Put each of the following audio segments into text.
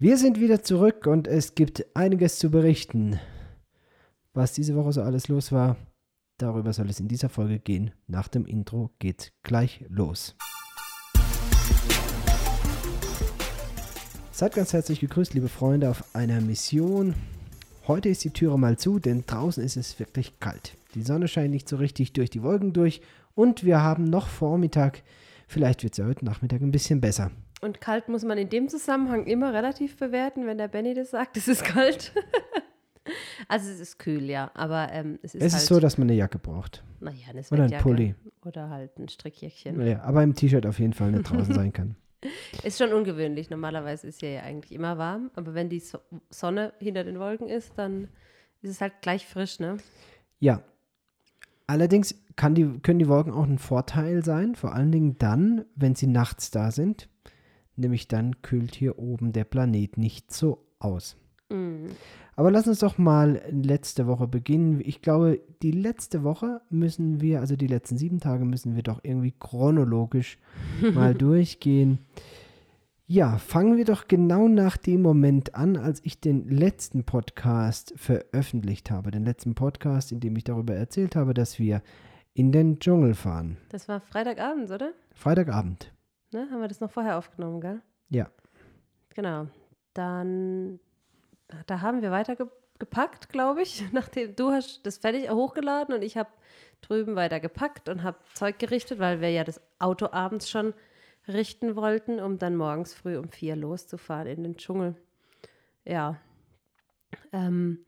Wir sind wieder zurück und es gibt einiges zu berichten. Was diese Woche so alles los war, darüber soll es in dieser Folge gehen. Nach dem Intro geht's gleich los. Seid ganz herzlich gegrüßt, liebe Freunde, auf einer Mission. Heute ist die Türe mal zu, denn draußen ist es wirklich kalt. Die Sonne scheint nicht so richtig durch die Wolken durch und wir haben noch Vormittag. Vielleicht wird es ja heute Nachmittag ein bisschen besser. Und kalt muss man in dem Zusammenhang immer relativ bewerten, wenn der Benny das sagt, es ist kalt. also es ist kühl, ja, aber ähm, es ist Es halt, ist so, dass man eine Jacke braucht. naja, eine Oder ein Pulli. Oder halt ein Strickjäckchen. Naja, aber im T-Shirt auf jeden Fall nicht draußen sein kann. Ist schon ungewöhnlich. Normalerweise ist hier ja eigentlich immer warm, aber wenn die So- Sonne hinter den Wolken ist, dann ist es halt gleich frisch, ne? Ja. Allerdings kann die, können die Wolken auch ein Vorteil sein, vor allen Dingen dann, wenn sie nachts da sind. Nämlich dann kühlt hier oben der Planet nicht so aus. Mm. Aber lass uns doch mal letzte Woche beginnen. Ich glaube, die letzte Woche müssen wir, also die letzten sieben Tage müssen wir doch irgendwie chronologisch mal durchgehen. Ja, fangen wir doch genau nach dem Moment an, als ich den letzten Podcast veröffentlicht habe. Den letzten Podcast, in dem ich darüber erzählt habe, dass wir in den Dschungel fahren. Das war Freitagabend, oder? Freitagabend. Ne? Haben wir das noch vorher aufgenommen, gell? Ja. Genau. Dann, da haben wir weiter ge gepackt, glaube ich. Nachdem du hast das fertig hochgeladen und ich habe drüben weiter gepackt und habe Zeug gerichtet, weil wir ja das Auto abends schon richten wollten, um dann morgens früh um vier loszufahren in den Dschungel. Ja. Ähm,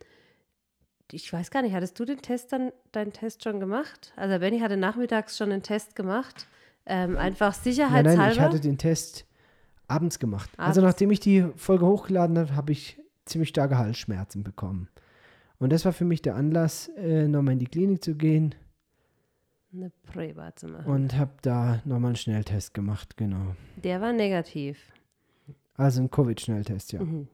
ich weiß gar nicht, hattest du den Test dann, deinen Test schon gemacht? Also Benny hatte nachmittags schon einen Test gemacht. Ähm, einfach Nein, sicherheitshalber. nein, ich hatte den Test abends gemacht. Also Abends. nachdem ich die Folge hochgeladen habe, habe ich ziemlich starke Halsschmerzen bekommen. Und das war für mich der Anlass, äh, nochmal in die Klinik zu gehen eine Präbar zu machen. und habe da nochmal einen Schnelltest gemacht, genau. Der war negativ. Also ein Covid-Schnelltest, ja. Mhm.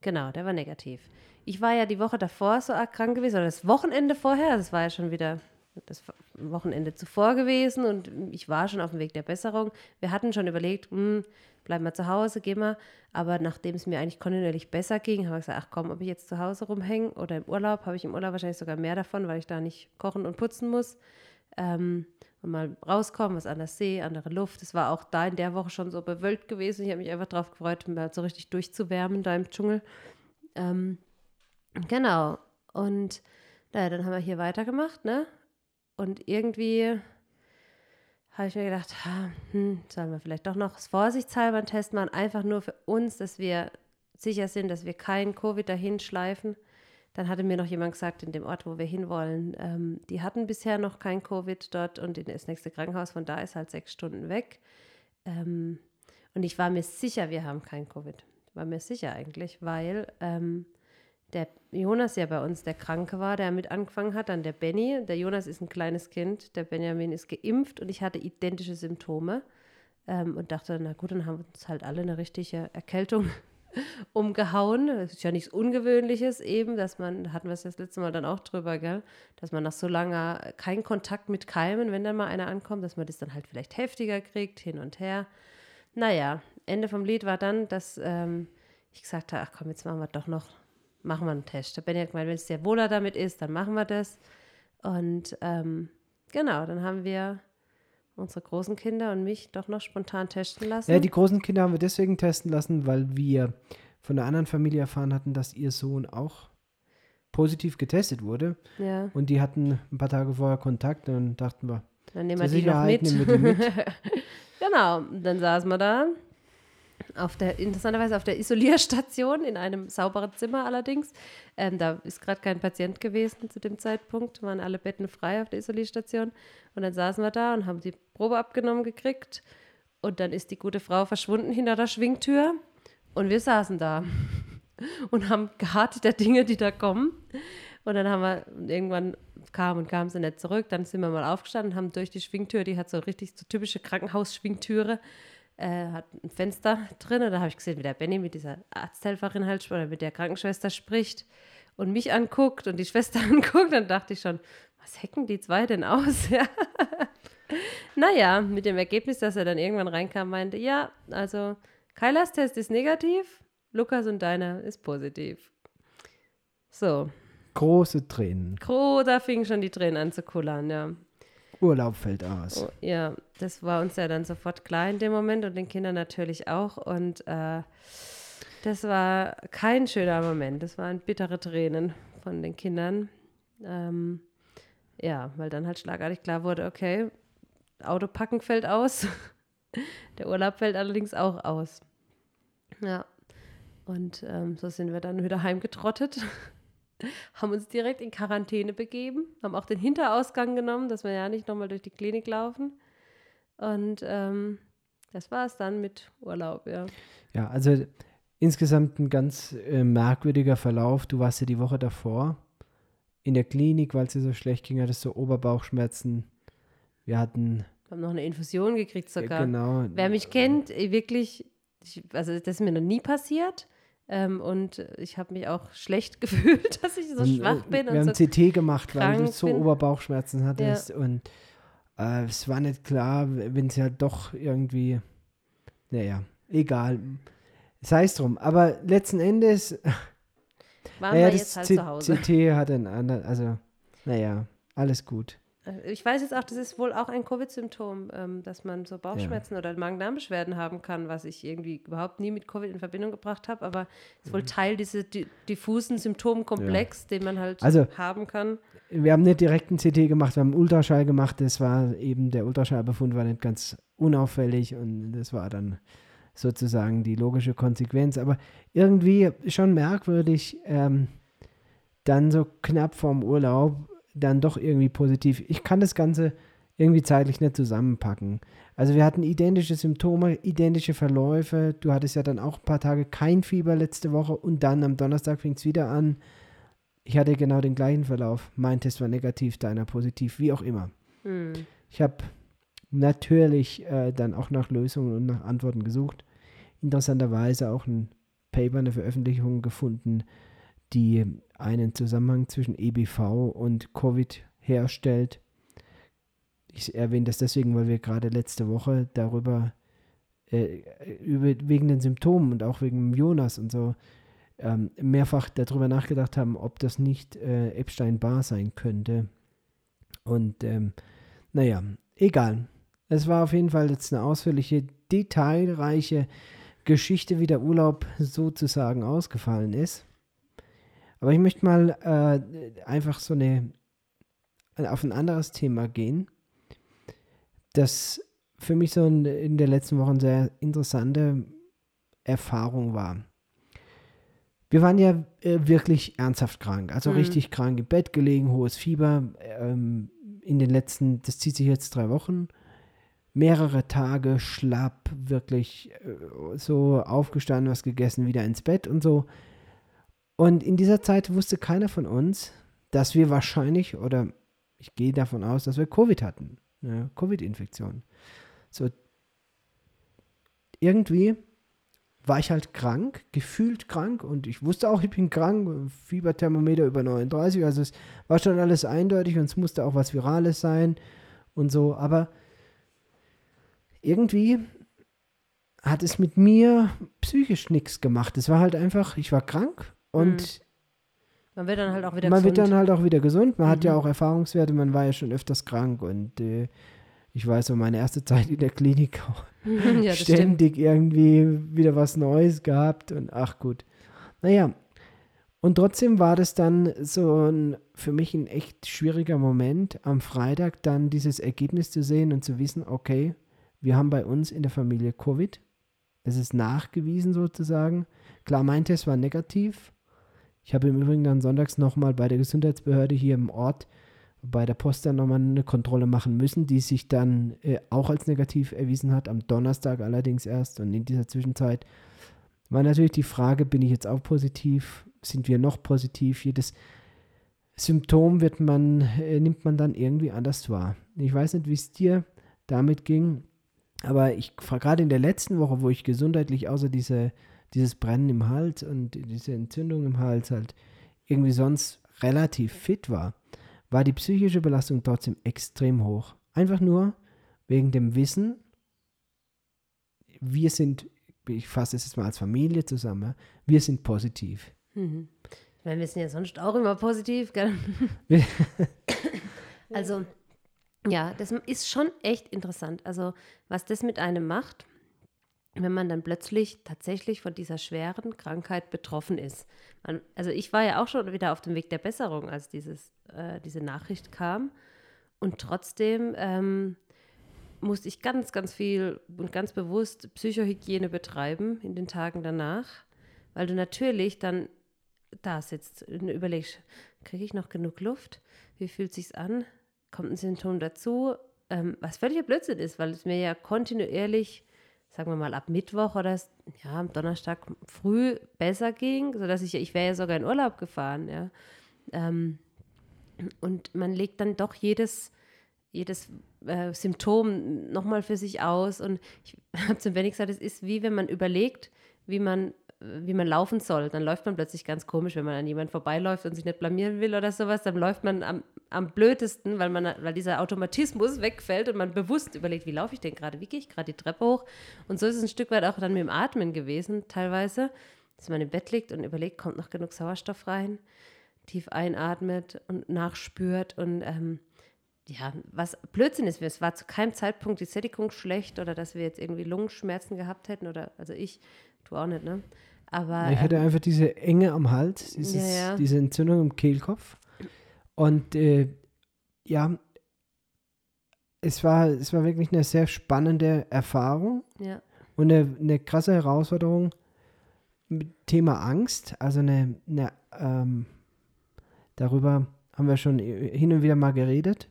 Genau, der war negativ. Ich war ja die Woche davor so krank gewesen, oder das Wochenende vorher, das war ja schon wieder das Wochenende zuvor gewesen und ich war schon auf dem Weg der Besserung. Wir hatten schon überlegt, hm, bleib mal zu Hause, geh mal. Aber nachdem es mir eigentlich kontinuierlich besser ging, haben wir gesagt, ach komm, ob ich jetzt zu Hause rumhänge oder im Urlaub, habe ich im Urlaub wahrscheinlich sogar mehr davon, weil ich da nicht kochen und putzen muss. Ähm, und mal rauskommen, was anders sehe, andere Luft. Es war auch da in der Woche schon so bewölkt gewesen. Ich habe mich einfach darauf gefreut, mal so richtig durchzuwärmen da im Dschungel. Ähm, genau. Und naja, dann haben wir hier weitergemacht, ne? Und irgendwie habe ich mir gedacht, hm, sollen wir vielleicht doch noch vorsichtshalber einen Test machen, einfach nur für uns, dass wir sicher sind, dass wir kein Covid dahin schleifen. Dann hatte mir noch jemand gesagt, in dem Ort, wo wir hinwollen, ähm, die hatten bisher noch kein Covid dort und in das nächste Krankenhaus von da ist halt sechs Stunden weg. Ähm, und ich war mir sicher, wir haben kein Covid. War mir sicher eigentlich, weil ähm, der Jonas ja bei uns der Kranke war, der mit angefangen hat, dann der Benny. Der Jonas ist ein kleines Kind, der Benjamin ist geimpft und ich hatte identische Symptome ähm, und dachte, na gut, dann haben uns halt alle eine richtige Erkältung umgehauen. Das ist ja nichts Ungewöhnliches eben, dass man, hatten wir es das letzte Mal dann auch drüber, gell, dass man nach so langer kein Kontakt mit Keimen, wenn dann mal einer ankommt, dass man das dann halt vielleicht heftiger kriegt, hin und her. Naja, Ende vom Lied war dann, dass ähm, ich gesagt habe, ach komm, jetzt machen wir doch noch, machen wir einen Test. Der Benny hat gemeint, wenn es sehr wohler damit ist, dann machen wir das. Und ähm, genau, dann haben wir unsere großen Kinder und mich doch noch spontan testen lassen. Ja, die großen Kinder haben wir deswegen testen lassen, weil wir von der anderen Familie erfahren hatten, dass ihr Sohn auch positiv getestet wurde. ja. Und die hatten ein paar Tage vorher Kontakt und dann dachten wir, Dann nehmen zur wir die noch Sicherheit mit. nehmen wir die mit. genau, dann saßen wir da. Auf der, interessanterweise auf der Isolierstation, in einem sauberen Zimmer allerdings. Ähm, da ist gerade kein Patient gewesen zu dem Zeitpunkt, waren alle Betten frei auf der Isolierstation. Und dann saßen wir da und haben die Probe abgenommen gekriegt. Und dann ist die gute Frau verschwunden hinter der Schwingtür. Und wir saßen da und haben geharrt der Dinge, die da kommen. Und dann haben wir irgendwann kam und kam sie nicht zurück. Dann sind wir mal aufgestanden, haben durch die Schwingtür, die hat so richtig so typische Krankenhausschwingtüre, äh, hat ein Fenster drin. Und da habe ich gesehen, wie der Benny mit dieser Arzthelferin halt oder mit der Krankenschwester spricht und mich anguckt und die Schwester anguckt. Dann dachte ich schon, was hecken die zwei denn aus? Ja. naja, mit dem Ergebnis, dass er dann irgendwann reinkam, meinte, ja, also Kailas Test ist negativ, Lukas und deiner ist positiv. So. Große Tränen. Gro, da fingen schon die Tränen an zu kullern, ja. Urlaub fällt aus. Oh, ja, das war uns ja dann sofort klar in dem Moment und den Kindern natürlich auch. Und äh, das war kein schöner Moment. Das waren bittere Tränen von den Kindern. Ähm, ja, weil dann halt schlagartig klar wurde, okay, Autopacken fällt aus. Der Urlaub fällt allerdings auch aus. Ja. Und ähm, so sind wir dann wieder heimgetrottet haben uns direkt in Quarantäne begeben, haben auch den Hinterausgang genommen, dass wir ja nicht nochmal durch die Klinik laufen. Und ähm, das war es dann mit Urlaub, ja. Ja, also insgesamt ein ganz äh, merkwürdiger Verlauf. Du warst ja die Woche davor in der Klinik, weil es dir so schlecht ging, hattest du Oberbauchschmerzen. Wir hatten. Wir haben noch eine Infusion gekriegt sogar. Genau. Wer mich kennt, wirklich, ich, also das ist mir noch nie passiert. Ähm, und ich habe mich auch schlecht gefühlt, dass ich so und, schwach bin. Wir haben so CT gemacht, weil du so bin. Oberbauchschmerzen hattest. Ja. Und äh, es war nicht klar, wenn es ja doch irgendwie, naja, egal. Sei es drum. Aber letzten Endes. Waren naja, wir jetzt halt C zu Hause. CT hat einen anderen, also, naja, alles gut. Äh, ich weiß jetzt auch, das ist wohl auch ein Covid-Symptom, ähm, dass man so Bauchschmerzen ja. oder Magen-Darm-Beschwerden haben kann, was ich irgendwie überhaupt nie mit Covid in Verbindung gebracht habe, aber es ist wohl mhm. Teil dieses diffusen Symptomkomplex, ja. den man halt also, haben kann. Wir haben nicht direkt einen CT gemacht, wir haben einen Ultraschall gemacht. Das war eben, der Ultraschallbefund war nicht ganz unauffällig und das war dann sozusagen die logische Konsequenz. Aber irgendwie schon merkwürdig, ähm, dann so knapp vorm Urlaub dann doch irgendwie positiv. Ich kann das Ganze irgendwie zeitlich nicht zusammenpacken. Also wir hatten identische Symptome, identische Verläufe. Du hattest ja dann auch ein paar Tage kein Fieber letzte Woche und dann am Donnerstag fing es wieder an. Ich hatte genau den gleichen Verlauf. Mein Test war negativ, deiner positiv, wie auch immer. Hm. Ich habe natürlich äh, dann auch nach Lösungen und nach Antworten gesucht. Interessanterweise auch ein Paper, eine Veröffentlichung gefunden, die einen Zusammenhang zwischen EBV und Covid herstellt. Ich erwähne das deswegen, weil wir gerade letzte Woche darüber, äh, über, wegen den Symptomen und auch wegen Jonas und so, ähm, mehrfach darüber nachgedacht haben, ob das nicht äh, Epstein-Barr sein könnte. Und ähm, naja, egal. Es war auf jeden Fall jetzt eine ausführliche, detailreiche Geschichte, wie der Urlaub sozusagen ausgefallen ist. Aber ich möchte mal äh, einfach so eine auf ein anderes Thema gehen, das für mich so in, in der letzten Woche eine sehr interessante Erfahrung war. Wir waren ja äh, wirklich ernsthaft krank, also mhm. richtig krank im Bett gelegen, hohes Fieber. Ähm, in den letzten, das zieht sich jetzt drei Wochen, mehrere Tage schlapp, wirklich äh, so aufgestanden, was gegessen, wieder ins Bett und so. Und in dieser Zeit wusste keiner von uns, dass wir wahrscheinlich, oder ich gehe davon aus, dass wir Covid hatten. Eine Covid-Infektion. So, irgendwie war ich halt krank, gefühlt krank und ich wusste auch, ich bin krank, Fieberthermometer über 39, also es war schon alles eindeutig und es musste auch was Virales sein und so, aber irgendwie hat es mit mir psychisch nichts gemacht. Es war halt einfach, ich war krank und mhm. man wird dann halt auch wieder man gesund. wird dann halt auch wieder gesund. Man mhm. hat ja mhm. auch Erfahrungswerte, man war ja schon öfters krank und äh, ich weiß so meine erste Zeit in der Klinik auch ja, ständig stimmt. irgendwie wieder was Neues gehabt und ach gut. Naja, und trotzdem war das dann so ein, für mich ein echt schwieriger Moment, am Freitag dann dieses Ergebnis zu sehen und zu wissen, okay, wir haben bei uns in der Familie Covid. Es ist nachgewiesen sozusagen. Klar, mein Test war negativ, ich habe im Übrigen dann sonntags nochmal bei der Gesundheitsbehörde hier im Ort bei der Post dann nochmal eine Kontrolle machen müssen, die sich dann äh, auch als negativ erwiesen hat, am Donnerstag allerdings erst. Und in dieser Zwischenzeit war natürlich die Frage, bin ich jetzt auch positiv? Sind wir noch positiv? Jedes Symptom wird man, äh, nimmt man dann irgendwie anders wahr. Ich weiß nicht, wie es dir damit ging, aber ich gerade in der letzten Woche, wo ich gesundheitlich außer diese dieses Brennen im Hals und diese Entzündung im Hals halt irgendwie sonst relativ fit war, war die psychische Belastung trotzdem extrem hoch. Einfach nur wegen dem Wissen, wir sind ich fasse es jetzt mal als Familie zusammen, wir sind positiv. Mhm. Ich meine, wir sind ja sonst auch immer positiv, gell? also, ja, das ist schon echt interessant. Also, was das mit einem macht, wenn man dann plötzlich tatsächlich von dieser schweren Krankheit betroffen ist. Man, also ich war ja auch schon wieder auf dem Weg der Besserung, als dieses, äh, diese Nachricht kam. Und trotzdem ähm, musste ich ganz, ganz viel und ganz bewusst Psychohygiene betreiben in den Tagen danach, weil du natürlich dann da sitzt und überlegst, kriege ich noch genug Luft? Wie fühlt sich's an? Kommt ein Symptom dazu? Ähm, was völliger Blödsinn ist, weil es mir ja kontinuierlich sagen wir mal, ab Mittwoch oder ja, am Donnerstag früh besser ging, sodass ich, ich wäre ja sogar in Urlaub gefahren, ja. Ähm, und man legt dann doch jedes, jedes äh, Symptom nochmal für sich aus. Und ich habe zum Benny gesagt, es ist wie wenn man überlegt, wie man wie man laufen soll. Dann läuft man plötzlich ganz komisch, wenn man an jemanden vorbeiläuft und sich nicht blamieren will oder sowas. Dann läuft man am, am blödesten, weil, man, weil dieser Automatismus wegfällt und man bewusst überlegt, wie laufe ich denn gerade, wie gehe ich gerade die Treppe hoch. Und so ist es ein Stück weit auch dann mit dem Atmen gewesen, teilweise, dass man im Bett liegt und überlegt, kommt noch genug Sauerstoff rein, tief einatmet und nachspürt und ähm, ja, was Blödsinn ist, es war zu keinem Zeitpunkt die Sättigung schlecht oder dass wir jetzt irgendwie Lungenschmerzen gehabt hätten oder, also ich, du auch nicht, ne? Aber, ich hatte ähm, einfach diese Enge am Hals, dieses, ja, ja. diese Entzündung im Kehlkopf. Und äh, ja, es war, es war wirklich eine sehr spannende Erfahrung ja. und eine, eine krasse Herausforderung mit Thema Angst. Also eine, eine ähm, darüber haben wir schon hin und wieder mal geredet.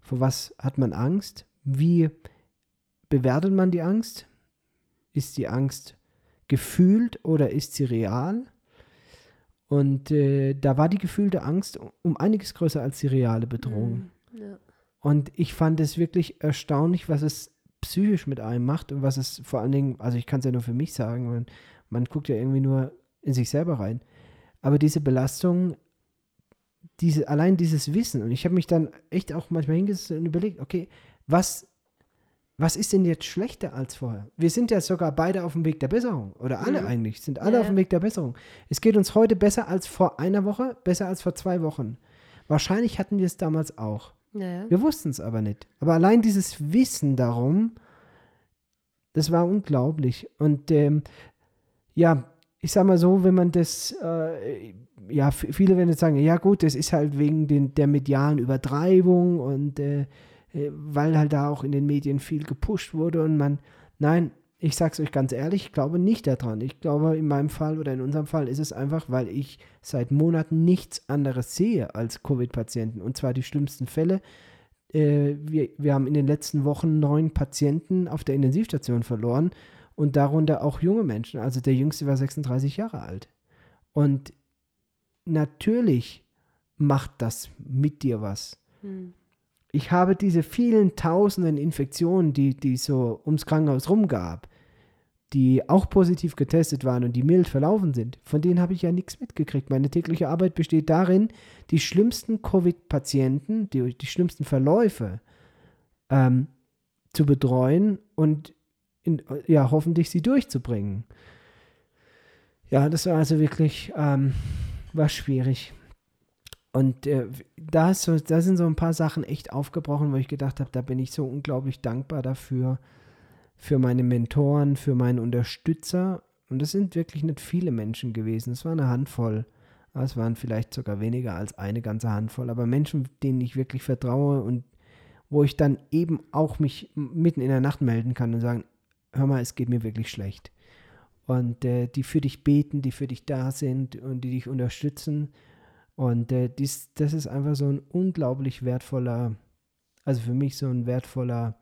Vor was hat man Angst? Wie bewertet man die Angst? Ist die Angst gefühlt oder ist sie real? Und äh, da war die gefühlte Angst um einiges größer als die reale Bedrohung. Mhm, ja. Und ich fand es wirklich erstaunlich, was es psychisch mit einem macht und was es vor allen Dingen, also ich kann es ja nur für mich sagen, man, man guckt ja irgendwie nur in sich selber rein. Aber diese Belastung, diese, allein dieses Wissen, und ich habe mich dann echt auch manchmal hingesetzt und überlegt, okay, was was ist denn jetzt schlechter als vorher? Wir sind ja sogar beide auf dem Weg der Besserung. Oder alle mhm. eigentlich, sind alle ja, auf dem Weg der Besserung. Es geht uns heute besser als vor einer Woche, besser als vor zwei Wochen. Wahrscheinlich hatten wir es damals auch. Ja. Wir wussten es aber nicht. Aber allein dieses Wissen darum, das war unglaublich. Und ähm, ja, ich sag mal so, wenn man das, äh, ja, viele werden jetzt sagen, ja gut, das ist halt wegen den, der medialen Übertreibung und äh, weil halt da auch in den Medien viel gepusht wurde und man, nein, ich sag's euch ganz ehrlich, ich glaube nicht daran. Ich glaube, in meinem Fall oder in unserem Fall ist es einfach, weil ich seit Monaten nichts anderes sehe als Covid-Patienten. Und zwar die schlimmsten Fälle. Äh, wir, wir haben in den letzten Wochen neun Patienten auf der Intensivstation verloren und darunter auch junge Menschen. Also der jüngste war 36 Jahre alt. Und natürlich macht das mit dir was. Hm ich habe diese vielen tausenden Infektionen, die, die so ums Krankenhaus rumgab, die auch positiv getestet waren und die mild verlaufen sind, von denen habe ich ja nichts mitgekriegt. Meine tägliche Arbeit besteht darin, die schlimmsten Covid-Patienten, die, die schlimmsten Verläufe ähm, zu betreuen und in, ja, hoffentlich sie durchzubringen. Ja, das war also wirklich, ähm, war schwierig. Und äh, da, so, da sind so ein paar Sachen echt aufgebrochen, wo ich gedacht habe, da bin ich so unglaublich dankbar dafür, für meine Mentoren, für meine Unterstützer. Und das sind wirklich nicht viele Menschen gewesen. Es war eine Handvoll. Es waren vielleicht sogar weniger als eine ganze Handvoll. Aber Menschen, denen ich wirklich vertraue und wo ich dann eben auch mich mitten in der Nacht melden kann und sagen, hör mal, es geht mir wirklich schlecht. Und äh, die für dich beten, die für dich da sind und die dich unterstützen und äh, dies, das ist einfach so ein unglaublich wertvoller, also für mich so ein wertvoller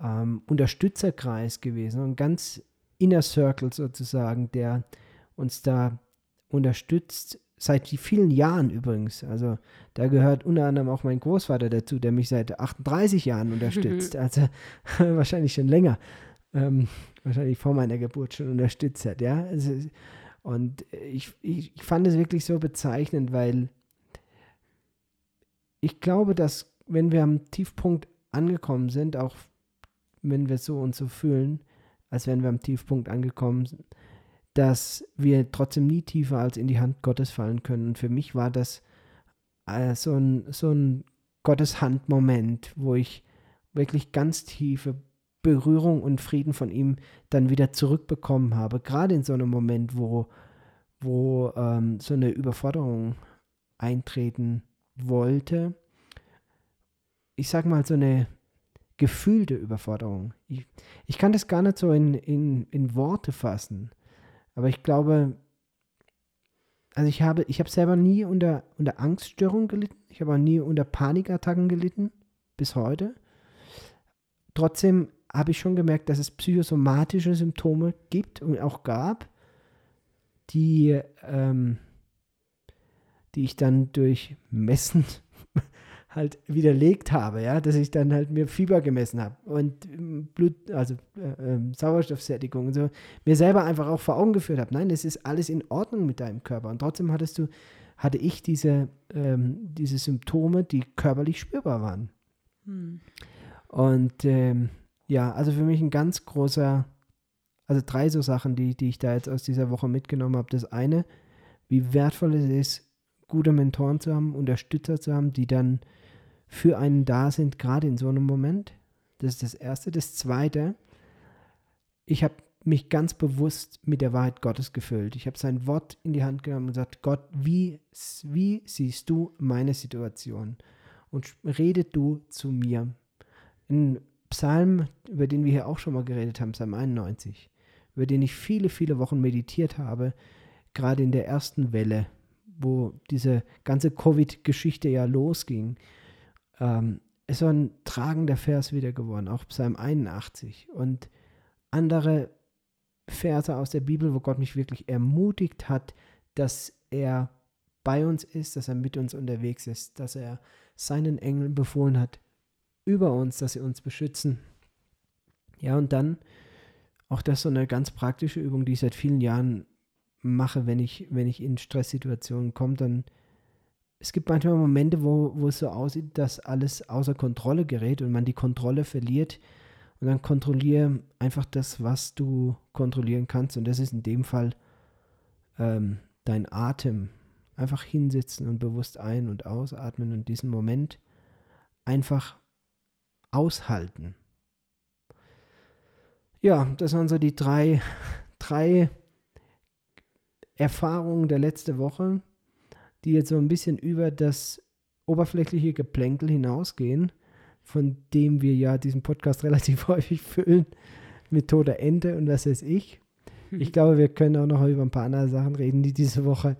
ähm, Unterstützerkreis gewesen. Ein ganz Inner Circle sozusagen, der uns da unterstützt, seit vielen Jahren übrigens. Also da gehört unter anderem auch mein Großvater dazu, der mich seit 38 Jahren unterstützt. Also wahrscheinlich schon länger. Ähm, wahrscheinlich vor meiner Geburt schon unterstützt hat. Ja, also, und ich, ich, ich fand es wirklich so bezeichnend, weil ich glaube, dass wenn wir am Tiefpunkt angekommen sind, auch wenn wir so und so fühlen, als wären wir am Tiefpunkt angekommen, dass wir trotzdem nie tiefer als in die Hand Gottes fallen können. Und für mich war das äh, so ein, so ein Gottes Hand-Moment, wo ich wirklich ganz tiefe Berührung und Frieden von ihm dann wieder zurückbekommen habe. Gerade in so einem Moment, wo, wo ähm, so eine Überforderung eintreten wollte. Ich sag mal, so eine gefühlte Überforderung. Ich, ich kann das gar nicht so in, in, in Worte fassen. Aber ich glaube, also ich habe, ich habe selber nie unter, unter Angststörungen gelitten. Ich habe auch nie unter Panikattacken gelitten, bis heute. Trotzdem habe ich schon gemerkt, dass es psychosomatische Symptome gibt und auch gab, die, ähm, die ich dann durch Messen halt widerlegt habe, ja, dass ich dann halt mir Fieber gemessen habe und ähm, Blut, also äh, äh, Sauerstoffsättigung und so, mir selber einfach auch vor Augen geführt habe, nein, es ist alles in Ordnung mit deinem Körper. Und trotzdem hattest du, hatte ich diese, ähm, diese Symptome, die körperlich spürbar waren. Hm. Und ähm, ja, also für mich ein ganz großer, also drei so Sachen, die, die ich da jetzt aus dieser Woche mitgenommen habe. Das eine, wie wertvoll es ist, gute Mentoren zu haben, Unterstützer zu haben, die dann für einen da sind, gerade in so einem Moment. Das ist das Erste. Das Zweite, ich habe mich ganz bewusst mit der Wahrheit Gottes gefüllt. Ich habe sein Wort in die Hand genommen und gesagt, Gott, wie, wie siehst du meine Situation? Und rede du zu mir. Ein Psalm, über den wir hier auch schon mal geredet haben, Psalm 91, über den ich viele, viele Wochen meditiert habe, gerade in der ersten Welle, wo diese ganze Covid-Geschichte ja losging. Ähm, ist so ein tragender Vers wieder geworden, auch Psalm 81 und andere Verse aus der Bibel, wo Gott mich wirklich ermutigt hat, dass er bei uns ist, dass er mit uns unterwegs ist, dass er seinen Engeln befohlen hat über uns, dass sie uns beschützen. Ja, und dann auch das so eine ganz praktische Übung, die ich seit vielen Jahren mache, wenn ich, wenn ich in Stresssituationen komme, dann es gibt manchmal Momente, wo, wo es so aussieht, dass alles außer Kontrolle gerät und man die Kontrolle verliert. Und dann kontrolliere einfach das, was du kontrollieren kannst. Und das ist in dem Fall ähm, dein Atem. Einfach hinsitzen und bewusst ein- und ausatmen und diesen Moment einfach aushalten. Ja, das waren so die drei, drei Erfahrungen der letzten Woche die jetzt so ein bisschen über das oberflächliche Geplänkel hinausgehen, von dem wir ja diesen Podcast relativ häufig füllen, mit toter Ente und was weiß ich. Ich glaube, wir können auch noch über ein paar andere Sachen reden, die diese Woche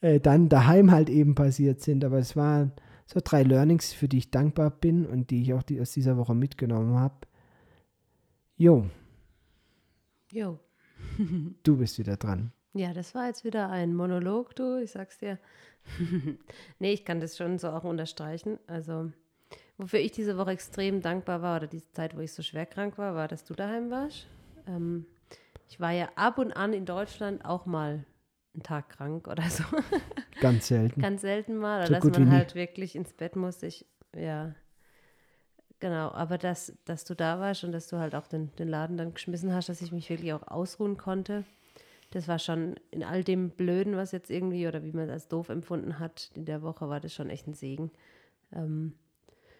äh, dann daheim halt eben passiert sind. Aber es waren so drei Learnings, für die ich dankbar bin und die ich auch die aus dieser Woche mitgenommen habe. Jo. Jo. du bist wieder dran. Ja, das war jetzt wieder ein Monolog, du, ich sag's dir. nee, ich kann das schon so auch unterstreichen. Also, wofür ich diese Woche extrem dankbar war, oder diese Zeit, wo ich so schwer krank war, war, dass du daheim warst. Ähm, ich war ja ab und an in Deutschland auch mal einen Tag krank oder so. Ganz selten. Ganz selten mal, oder so dass man halt wirklich ins Bett musste. Ich, ja, genau. Aber dass, dass du da warst und dass du halt auch den, den Laden dann geschmissen hast, dass ich mich wirklich auch ausruhen konnte das war schon in all dem Blöden, was jetzt irgendwie oder wie man das doof empfunden hat, in der Woche war das schon echt ein Segen. Ähm,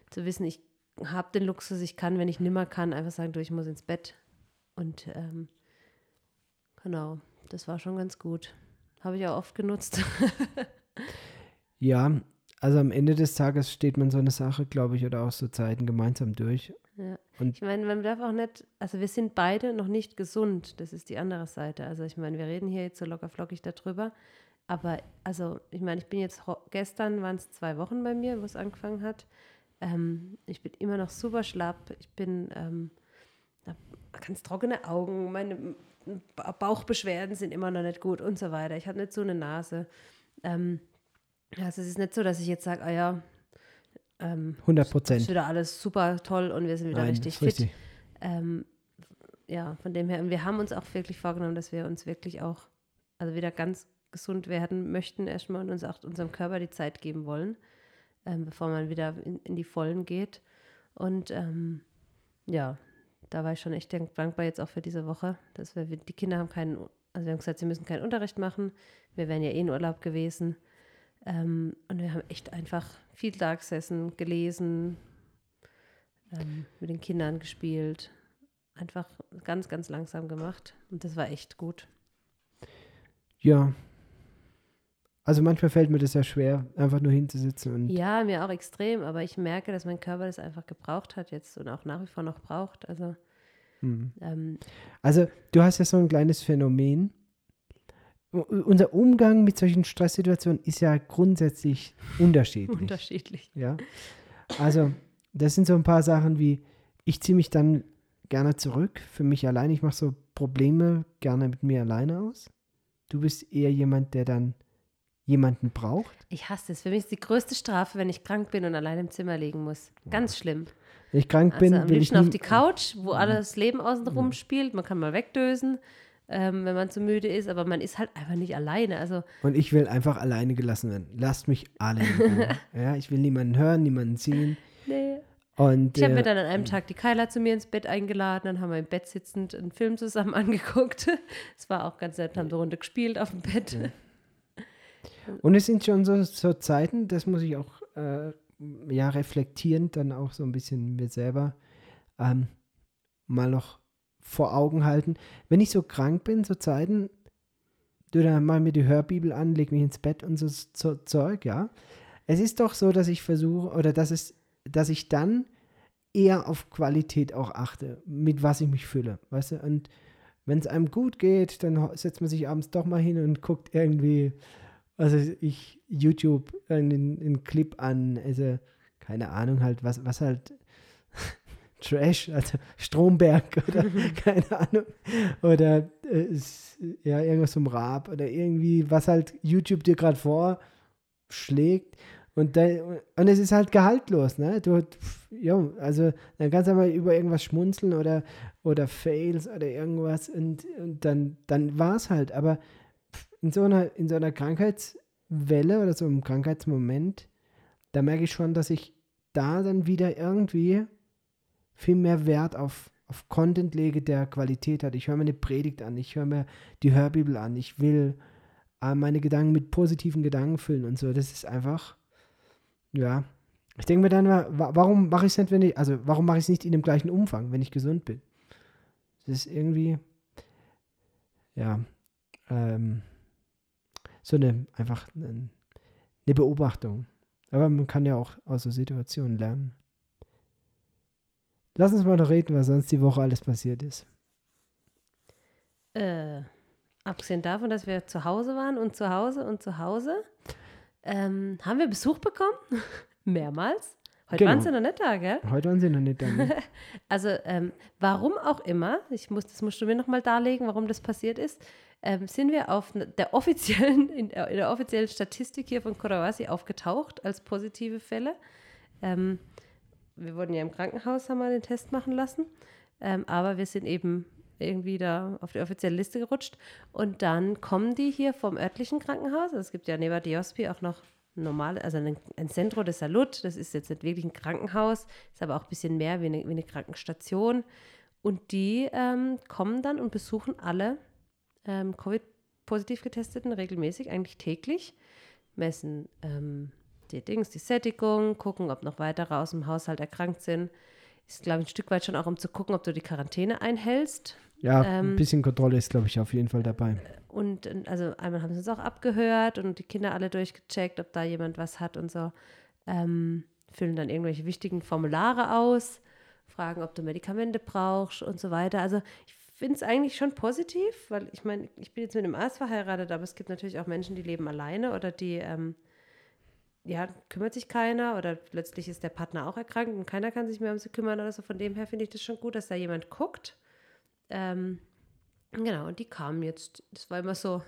zu wissen, ich habe den Luxus, ich kann, wenn ich nimmer kann, einfach sagen, du, ich muss ins Bett. Und ähm, genau, das war schon ganz gut. Habe ich auch oft genutzt. ja, also am Ende des Tages steht man so eine Sache, glaube ich, oder auch so Zeiten gemeinsam durch. Ja. Und ich meine, man darf auch nicht, also wir sind beide noch nicht gesund, das ist die andere Seite. Also ich meine, wir reden hier jetzt so locker flockig darüber, aber also ich meine, ich bin jetzt, gestern waren es zwei Wochen bei mir, wo es angefangen hat. Ähm, ich bin immer noch super schlapp, ich bin, ähm, ganz trockene Augen, meine Bauchbeschwerden sind immer noch nicht gut und so weiter. Ich habe nicht so eine Nase. Ähm, also es ist nicht so, dass ich jetzt sage, ah ja, ähm, 100 Prozent. Ist wieder alles super toll und wir sind wieder Nein, richtig fit. Ähm, ja, von dem her, und wir haben uns auch wirklich vorgenommen, dass wir uns wirklich auch, also wieder ganz gesund werden möchten, erstmal und uns auch unserem Körper die Zeit geben wollen, ähm, bevor man wieder in, in, die Vollen geht. Und ähm, ja, da war ich schon echt dankbar jetzt auch für diese Woche, dass wir, die Kinder haben keinen, also wir haben gesagt, sie müssen keinen Unterricht machen. Wir wären ja eh in Urlaub gewesen. Ähm, und wir haben echt einfach viel da gesessen, gelesen, ähm, mit den Kindern gespielt. Einfach ganz, ganz langsam gemacht. Und das war echt gut. Ja. Also manchmal fällt mir das ja schwer, einfach nur hinzusitzen und. Ja, mir auch extrem, aber ich merke, dass mein Körper das einfach gebraucht hat jetzt und auch nach wie vor noch braucht. Also, Hm. ähm, Also du hast ja so ein kleines Phänomen. Unser Umgang mit solchen Stresssituationen ist ja grundsätzlich unterschiedlich. unterschiedlich. Ja. Also, das sind so ein paar Sachen wie, ich ziehe mich dann gerne zurück für mich allein. Ich mache so Probleme gerne mit mir alleine aus. Du bist eher jemand, der dann jemanden braucht. Ich hasse es. Für mich ist die größte Strafe, wenn ich krank bin und allein im Zimmer liegen muss. Ganz schlimm. Wenn ich krank Also bin, am will ich liebsten auf nie, die Couch, wo alles Leben außenrum spielt. Man kann mal wegdösen, ähm, wenn man zu müde ist, aber man ist halt einfach nicht alleine. Also und ich will einfach alleine gelassen werden. Lasst mich alle ja, ich will niemanden hören, niemanden sehen. nee. Und Ich habe äh, mir dann an einem Tag die Kyla zu mir ins Bett eingeladen, dann haben wir im Bett sitzend einen Film zusammen angeguckt. Es war auch ganz nett, haben eine Runde gespielt auf dem Bett. Und es sind schon so, so Zeiten, das muss ich auch äh, ja reflektierend dann auch so ein bisschen mir selber ähm, mal noch vor Augen halten. Wenn ich so krank bin, so Zeiten, du dann mal mir die Hörbibel an, leg mich ins Bett und so, so Zeug, ja. Es ist doch so, dass ich versuche, oder dass es, dass ich dann eher auf Qualität auch achte, mit was ich mich fülle, weißt du? Und wenn es einem gut geht, dann setzt man sich abends doch mal hin und guckt irgendwie, also ich YouTube einen, einen Clip an, also keine Ahnung halt, was, was halt Trash, also Stromberg oder keine Ahnung, oder äh, ja, irgendwas vom Rap oder irgendwie, was halt YouTube dir gerade vorschlägt. Und, da, und es ist halt gehaltlos, ne? Du, pf, jo, also dann kannst du mal über irgendwas schmunzeln oder, oder Fails oder irgendwas und, und dann, dann war es halt. Aber in so einer, in so einer Krankheitswelle oder so einem Krankheitsmoment, da merke ich schon, dass ich da dann wieder irgendwie viel mehr Wert auf, auf Content lege, der Qualität hat. Ich höre mir eine Predigt an, ich höre mir die Hörbibel an, ich will äh, meine Gedanken mit positiven Gedanken füllen und so. Das ist einfach, ja. Ich denke mir dann, wa- wa- warum mache ich es nicht, wenn ich, also warum mache ich es nicht in dem gleichen Umfang, wenn ich gesund bin? Das ist irgendwie, ja, ähm, so eine, einfach eine, eine Beobachtung. Aber man kann ja auch aus so Situationen lernen. Lass uns mal noch reden, was sonst die Woche alles passiert ist. Äh, abgesehen davon, dass wir zu Hause waren und zu Hause und zu Hause, ähm, haben wir Besuch bekommen. Mehrmals. Heute Genau. waren sie noch nicht da, gell? Heute waren sie noch nicht da. Ne? Also, ähm, warum auch immer, ich muss, das musst du mir nochmal darlegen, warum das passiert ist, ähm, sind wir auf der offiziellen, in der, in der offiziellen Statistik hier von Kodawasi aufgetaucht als positive Fälle. Ähm, wir wurden ja im Krankenhaus, haben wir den Test machen lassen, ähm, aber wir sind eben irgendwie da auf die offizielle Liste gerutscht und dann kommen die hier vom örtlichen Krankenhaus, also es gibt ja neben Diospi auch noch normale, also ein, ein Centro de Salud, das ist jetzt nicht wirklich ein Krankenhaus, ist aber auch ein bisschen mehr wie eine, wie eine Krankenstation. Und die ähm, kommen dann und besuchen alle ähm, Covid-positiv getesteten regelmäßig, eigentlich täglich, messen ähm, die Dings, die Sättigung, gucken, ob noch weitere aus dem Haushalt erkrankt sind. Ist, glaube ich, ein Stück weit schon auch, um zu gucken, ob du die Quarantäne einhältst. Ja, Ähm, ein bisschen Kontrolle ist, glaube ich, auf jeden Fall dabei. Und äh, also einmal haben sie uns auch abgehört und die Kinder alle durchgecheckt, ob da jemand was hat und so. Ähm, füllen dann irgendwelche wichtigen Formulare aus, fragen, ob du Medikamente brauchst und so weiter. Also ich finde es eigentlich schon positiv, weil ich meine, ich bin jetzt mit einem Arzt verheiratet, aber es gibt natürlich auch Menschen, die leben alleine oder die, ähm, ja, kümmert sich keiner oder letztlich ist der Partner auch erkrankt und keiner kann sich mehr um sie kümmern oder so. Von dem her finde ich das schon gut, dass da jemand guckt. Ähm, Genau, und die kamen jetzt, das war immer so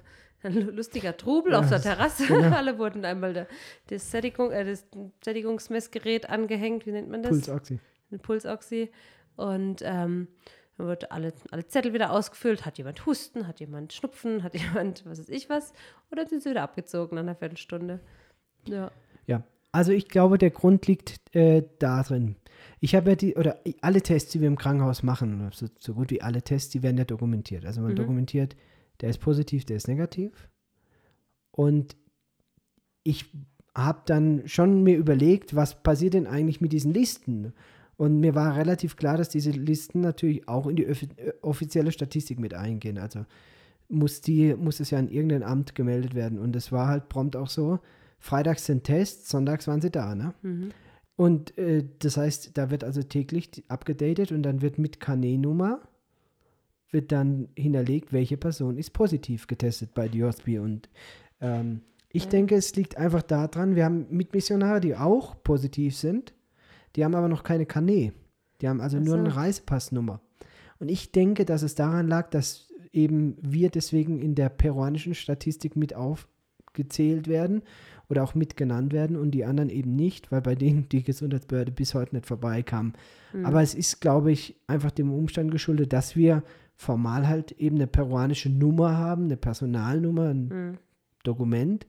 ein lustiger Trubel auf der Terrasse. Alle wurden einmal da, das, Sättigung, äh, das Sättigungsmessgerät angehängt, wie nennt man das? Pulsoxy. Ein Pulsoxy. Und ähm, dann wird alle, alle Zettel wieder ausgefüllt. Hat jemand Husten, hat jemand Schnupfen, hat jemand was weiß ich was. Dann sind sie wieder abgezogen nach einer Viertelstunde. Ja. Ja, Also ich glaube, der Grund liegt äh, darin. Ich habe ja die, oder alle Tests, die wir im Krankenhaus machen, so, so gut wie alle Tests, die werden ja dokumentiert. Also man Mhm. dokumentiert, der ist positiv, der ist negativ. Und ich habe dann schon mir überlegt, was passiert denn eigentlich mit diesen Listen? Und mir war relativ klar, dass diese Listen natürlich auch in die äh, offizielle Statistik mit eingehen. Also muss, die, muss es ja an irgendein Amt gemeldet werden. Und es war halt prompt auch so, freitags sind Tests, sonntags waren sie da. Ne? Mhm. Und äh, das heißt, da wird also täglich abgedatet und dann wird mit KNE-Nummer wird dann hinterlegt, welche Person ist positiv getestet bei DOSB. Und ähm, ich denke, es liegt einfach daran, wir haben Mitmissionare, die auch positiv sind, die haben aber noch keine KNE. Die haben also Ach nur eine Reisepassnummer. Und ich denke, dass es daran lag, dass eben wir deswegen in der peruanischen Statistik mit aufgezählt werden oder auch mitgenannt werden und die anderen eben nicht, weil bei denen die Gesundheitsbehörde bis heute nicht vorbeikam. Mhm. Aber es ist, glaube ich, einfach dem Umstand geschuldet, dass wir formal halt eben eine peruanische Nummer haben, eine Personalnummer, ein Mhm. Dokument.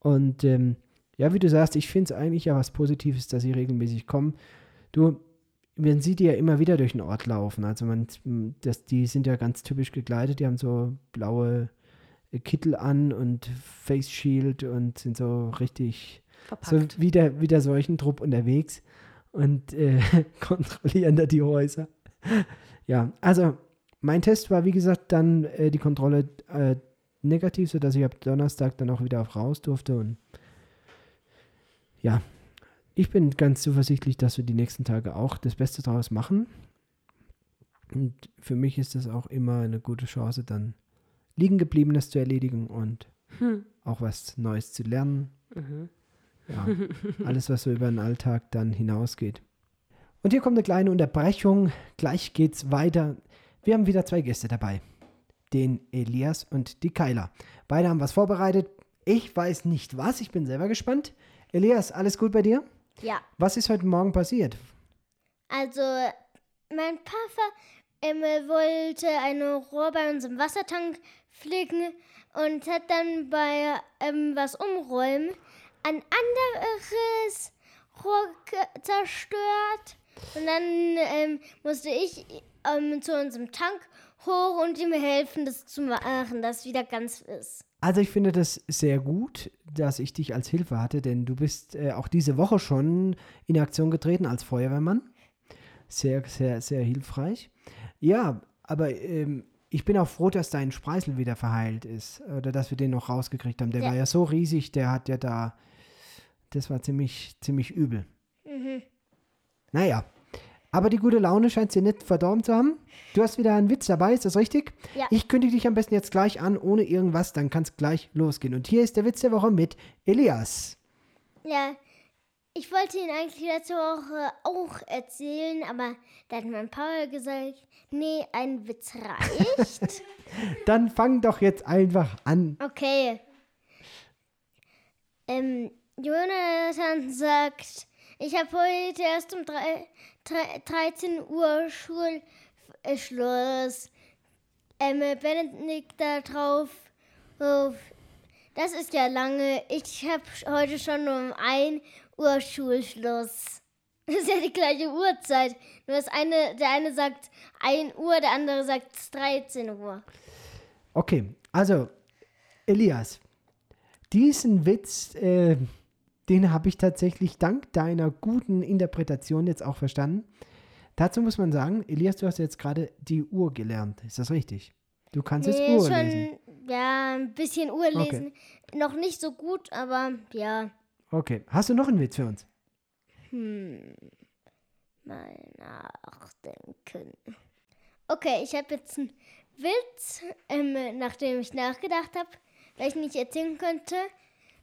Und ähm, ja, wie du sagst, ich finde es eigentlich ja was Positives, dass sie regelmäßig kommen. Du, man sieht die ja immer wieder durch den Ort laufen. Also man, das, die sind ja ganz typisch gekleidet, die haben so blaue äh, Kittel an und Face Shield und sind so richtig Verpackt. wie der, wie der Seuchentrupp unterwegs und äh, kontrollieren da die Häuser. Ja, also mein Test war, wie gesagt, dann äh, die Kontrolle äh, negativ, sodass ich ab Donnerstag dann auch wieder auf raus durfte. Und ja, ich bin ganz zuversichtlich, dass wir die nächsten Tage auch das Beste draus machen. Und für mich ist das auch immer eine gute Chance, dann liegen gebliebenes zu erledigen und Hm. auch was Neues zu lernen. Mhm. Ja, alles, was so über den Alltag dann hinausgeht. Und hier kommt eine kleine Unterbrechung. Gleich geht's weiter. Wir haben wieder zwei Gäste dabei. Den Elias und die Kyla. Beide haben was vorbereitet. Ich weiß nicht was. Ich bin selber gespannt. Elias, alles gut bei dir? Ja, Was ist heute Morgen passiert? also mein Papa ähm, wollte ein Rohr bei unserem Wassertank flicken und hat dann bei ähm, was umräumen ein anderes Rohr zerstört. Und dann ähm, musste ich ähm, zu unserem Tank hoch und ihm helfen, das zu machen, dass wieder ganz ist. Also ich finde das sehr gut, dass ich dich als Hilfe hatte, denn du bist äh, auch diese Woche schon in Aktion getreten als Feuerwehrmann. Sehr, sehr, sehr hilfreich. Ja, aber ähm, ich bin auch froh, dass dein Spreisel wieder verheilt ist oder dass wir den noch rausgekriegt haben. Der Ja. war ja so riesig, der hat ja da, das war ziemlich, ziemlich übel. Mhm. Naja, aber die gute Laune scheint sie nicht verdorben zu haben. Du hast wieder einen Witz dabei, ist das richtig? Ja. Ich kündige dich am besten jetzt gleich an, ohne irgendwas, dann kann es gleich losgehen. Und hier ist der Witz der Woche mit Elias. Ja, ich wollte ihn eigentlich letzte Woche auch erzählen, aber da hat mein Papa gesagt, nee, ein Witz reicht. Dann fang doch jetzt einfach an. okay. Ähm, Jonathan sagt, ich habe heute erst um drei, drei, 13 Uhr Schulschluss. Ähm, Benedikt da drauf. auf, Das ist ja lange. Ich habe heute schon um 1 Uhr Schulschluss. Das ist ja die gleiche Uhrzeit. Nur das eine, der eine sagt 1 Uhr, der andere sagt 13 Uhr. Okay, also Elias, diesen Witz, äh, den habe ich tatsächlich dank deiner guten Interpretation jetzt auch verstanden. Dazu muss man sagen, Elias, du hast jetzt gerade die Uhr gelernt. Ist das richtig? Du kannst jetzt Nee, Uhr schon, lesen. ja, ein bisschen Uhr Okay. lesen. Noch nicht so gut, aber ja. Okay, hast du noch einen Witz für uns? Hm. Mal nachdenken. Okay, ich habe jetzt einen Witz, ähm, nachdem ich nachgedacht habe, weil ich nicht erzählen könnte.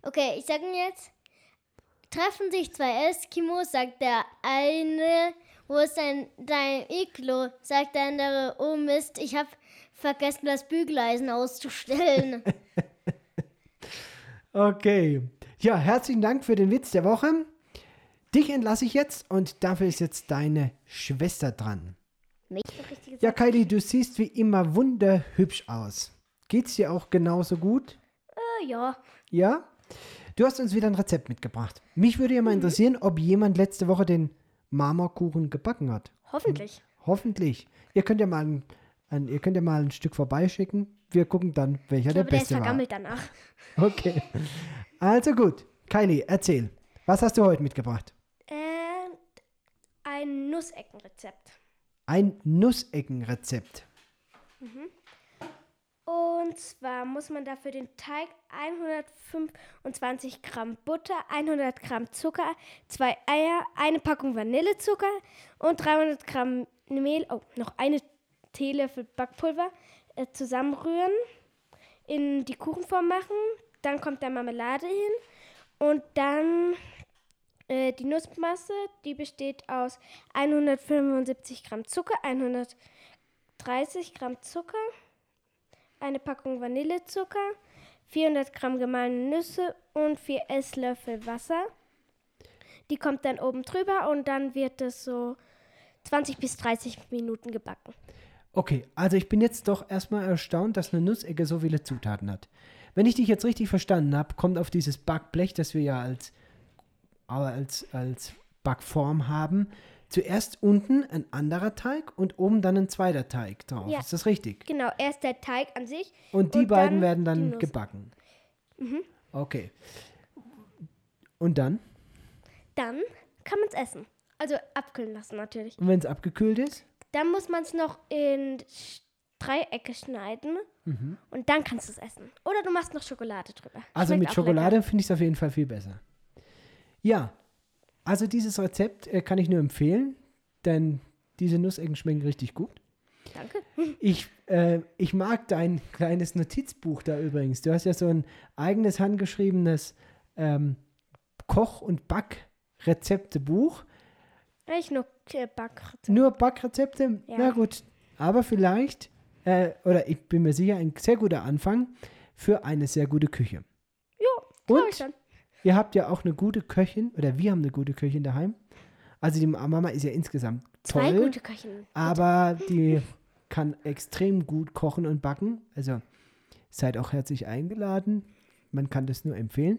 Okay, ich sage ihn jetzt. Treffen sich zwei Eskimos, sagt der eine. Wo ist dein, dein Iglo? Sagt der andere. Oh Mist, ich habe vergessen, das Bügeleisen auszustellen. Okay. Ja, herzlichen Dank für den Witz der Woche. Dich entlasse ich jetzt und dafür ist jetzt deine Schwester dran. Mich richtig gesagt? Ja, Kylie, du siehst wie immer wunderhübsch aus. Geht's dir auch genauso gut? Äh, ja. Ja? Du hast uns wieder ein Rezept mitgebracht. Mich würde ja mal interessieren, ob jemand letzte Woche den Marmorkuchen gebacken hat. Hoffentlich. Hoffentlich. Ihr könnt ja mal ein, ein, ihr könnt ja mal ein Stück vorbeischicken. Wir gucken dann, welcher Ich der glaube, der ist beste war. vergammelt danach. Okay. Also gut. Kylie, erzähl. Was hast du heute mitgebracht? Und ein Nusseckenrezept. Ein Nusseckenrezept. Und zwar muss man dafür den Teig 125 Gramm Butter, 100 Gramm Zucker, zwei Eier, eine Packung Vanillezucker und 300 Gramm Mehl, oh, noch eine Teelöffel Backpulver äh, zusammenrühren, in die Kuchenform machen, dann kommt der Marmelade hin und dann äh, die Nussmasse, die besteht aus 175 Gramm Zucker, 130 Gramm Zucker, eine Packung Vanillezucker, 400 Gramm gemahlene Nüsse und 4 Esslöffel Wasser. Die kommt dann oben drüber und dann wird es so 20 bis 30 Minuten gebacken. Okay, also ich bin jetzt doch erstmal erstaunt, dass eine Nussecke so viele Zutaten hat. Wenn ich dich jetzt richtig verstanden habe, kommt auf dieses Backblech, das wir ja als, als, als Backform haben, zuerst unten ein anderer Teig und oben dann ein zweiter Teig drauf. Ja. Ist das richtig? Genau, erst der Teig an sich. Und die Und beiden dann werden dann gebacken. Okay. Und dann? Dann kann man es essen. Also abkühlen lassen natürlich. Und wenn es abgekühlt ist? Dann muss man es noch in Dreiecke schneiden und dann kannst du es essen. Oder du machst noch Schokolade drüber. Also Schmeckt mit Schokolade finde ich es auf jeden Fall viel besser. Ja, also dieses Rezept äh, kann ich nur empfehlen, denn diese Nussecken schmecken richtig gut. Danke. Ich, äh, ich mag dein kleines Notizbuch da übrigens. Du hast ja so ein eigenes handgeschriebenes ähm, Koch- und Backrezeptebuch. Ich nur äh, Backrezept. Nur Backrezepte? Ja. Na gut, aber vielleicht, äh, oder ich bin mir sicher, ein sehr guter Anfang für eine sehr gute Küche. Jo, glaub Und ich dann. Ihr habt ja auch eine gute Köchin, oder wir haben eine gute Köchin daheim. Also die Mama ist ja insgesamt toll, Zwei gute Köchinnen. aber die kann extrem gut kochen und backen. Also seid auch herzlich eingeladen. Man kann das nur empfehlen.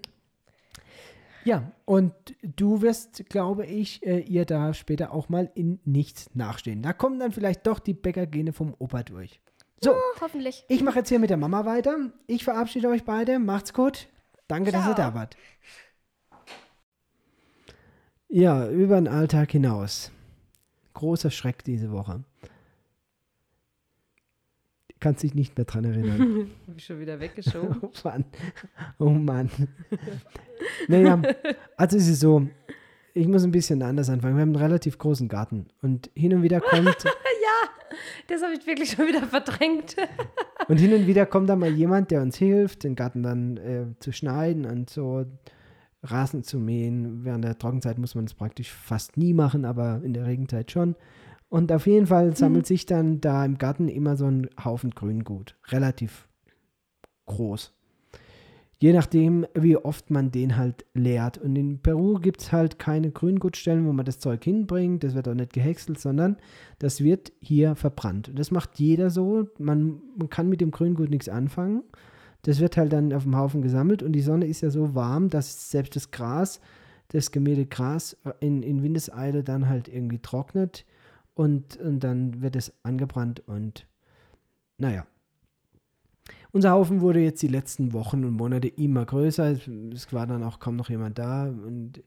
Ja, und du wirst, glaube ich, äh, ihr da später auch mal in nichts nachstehen. Da kommen dann vielleicht doch die Bäckergene vom Opa durch. So, Oh, hoffentlich. ich mache jetzt hier mit der Mama weiter. Ich verabschiede euch beide. Macht's gut. Danke, dass ihr Ciao. da wart. Ja, über den Alltag hinaus. Großer Schreck diese Woche. Kannst dich nicht mehr dran erinnern. Hab ich schon wieder weggeschoben. Oh Mann. Oh Mann. naja, also es ist so, ich muss ein bisschen anders anfangen. Wir haben einen relativ großen Garten und hin und wieder kommt Das habe ich wirklich schon wieder verdrängt. und hin und wieder kommt da mal jemand, der uns hilft, den Garten dann äh, zu schneiden und so Rasen zu mähen. Während der Trockenzeit muss man es praktisch fast nie machen, aber in der Regenzeit schon. Und auf jeden Fall sammelt sich dann da im Garten immer so ein Haufen Grüngut. Relativ groß. Je nachdem, wie oft man den halt leert. Und in Peru gibt es halt keine Grüngutstellen, wo man das Zeug hinbringt. Das wird auch nicht gehäckselt, sondern das wird hier verbrannt. Und das macht jeder so. Man, man kann mit dem Grüngut nichts anfangen. Das wird halt dann auf dem Haufen gesammelt und die Sonne ist ja so warm, dass selbst das Gras, das gemähte Gras in, in Windeseile dann halt irgendwie trocknet und, und dann wird es angebrannt und naja. Unser Haufen wurde jetzt die letzten Wochen und Monate immer größer. Es, es war dann auch kaum noch jemand da. Und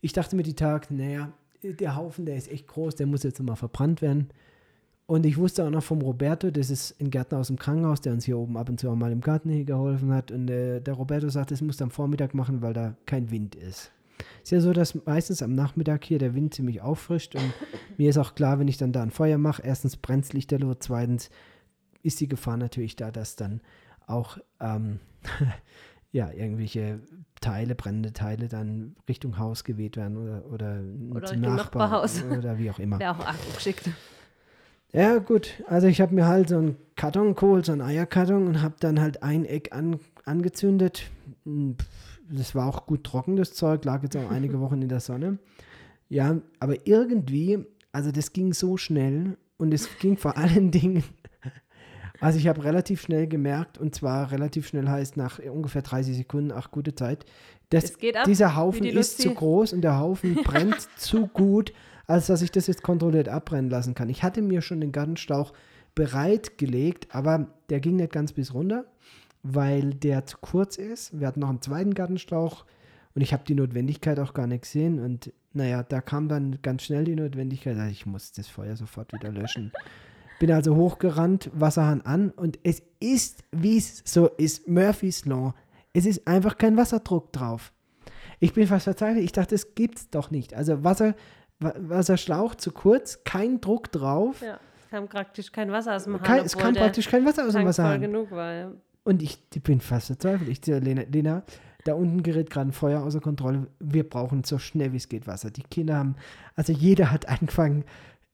ich dachte mir die Tag, naja, der Haufen, der ist echt groß, der muss jetzt mal verbrannt werden. Und ich wusste auch noch vom Roberto, das ist ein Gärtner aus dem Krankenhaus, der uns hier oben ab und zu auch mal im Garten hier geholfen hat. Und äh, der Roberto sagt, das musst du am Vormittag machen, weil da kein Wind ist. Ist ja so, dass meistens am Nachmittag hier der Wind ziemlich auffrischt. Und mir ist auch klar, wenn ich dann da ein Feuer mache, erstens brennt Lichterloh, zweitens ist die Gefahr natürlich da, dass dann auch ähm, ja, irgendwelche Teile, brennende Teile dann Richtung Haus geweht werden oder, oder, Oder zum Nachbarn Nachbarhaus. oder wie auch immer. Wäre auch arg geschickt. Ja, gut. Also ich habe mir halt so einen Karton geholt, so einen Eierkarton und habe dann halt ein Eck an, angezündet. Hm, Das war auch gut trocken, das Zeug, lag jetzt auch einige Wochen in der Sonne. Ja, aber irgendwie, also das ging so schnell und es ging vor allen Dingen Also ich habe relativ schnell gemerkt, und zwar relativ schnell heißt nach ungefähr 30 Sekunden, ach gute Zeit, geht ab, dieser Haufen die ist zu groß und der Haufen brennt zu gut, als dass ich das jetzt kontrolliert abbrennen lassen kann. Ich hatte mir schon den Gartenschlauch bereitgelegt, aber der ging nicht ganz bis runter, weil der zu kurz ist. Wir hatten noch einen zweiten Gartenschlauch und ich habe die Notwendigkeit auch gar nicht gesehen. Und naja, da kam dann ganz schnell die Notwendigkeit, also ich muss das Feuer sofort wieder löschen. Bin also hochgerannt, Wasserhahn an und es ist, wie es so ist, Murphy's Law. Es ist einfach kein Wasserdruck drauf. Ich bin fast verzweifelt. Ich dachte, das gibt's doch nicht. Also Wasser, Wa- Wasserschlauch zu kurz, kein Druck drauf. Ja, es kam praktisch kein Wasser aus dem Hahn, Kein, es kam praktisch kein Wasser aus dem Wasserhahn. genug war. Ja. Und ich, ich bin fast verzweifelt. Ich sehe, Lena, Lena, da unten gerät gerade ein Feuer außer Kontrolle. Wir brauchen so schnell wie es geht Wasser. Die Kinder haben, also jeder hat angefangen,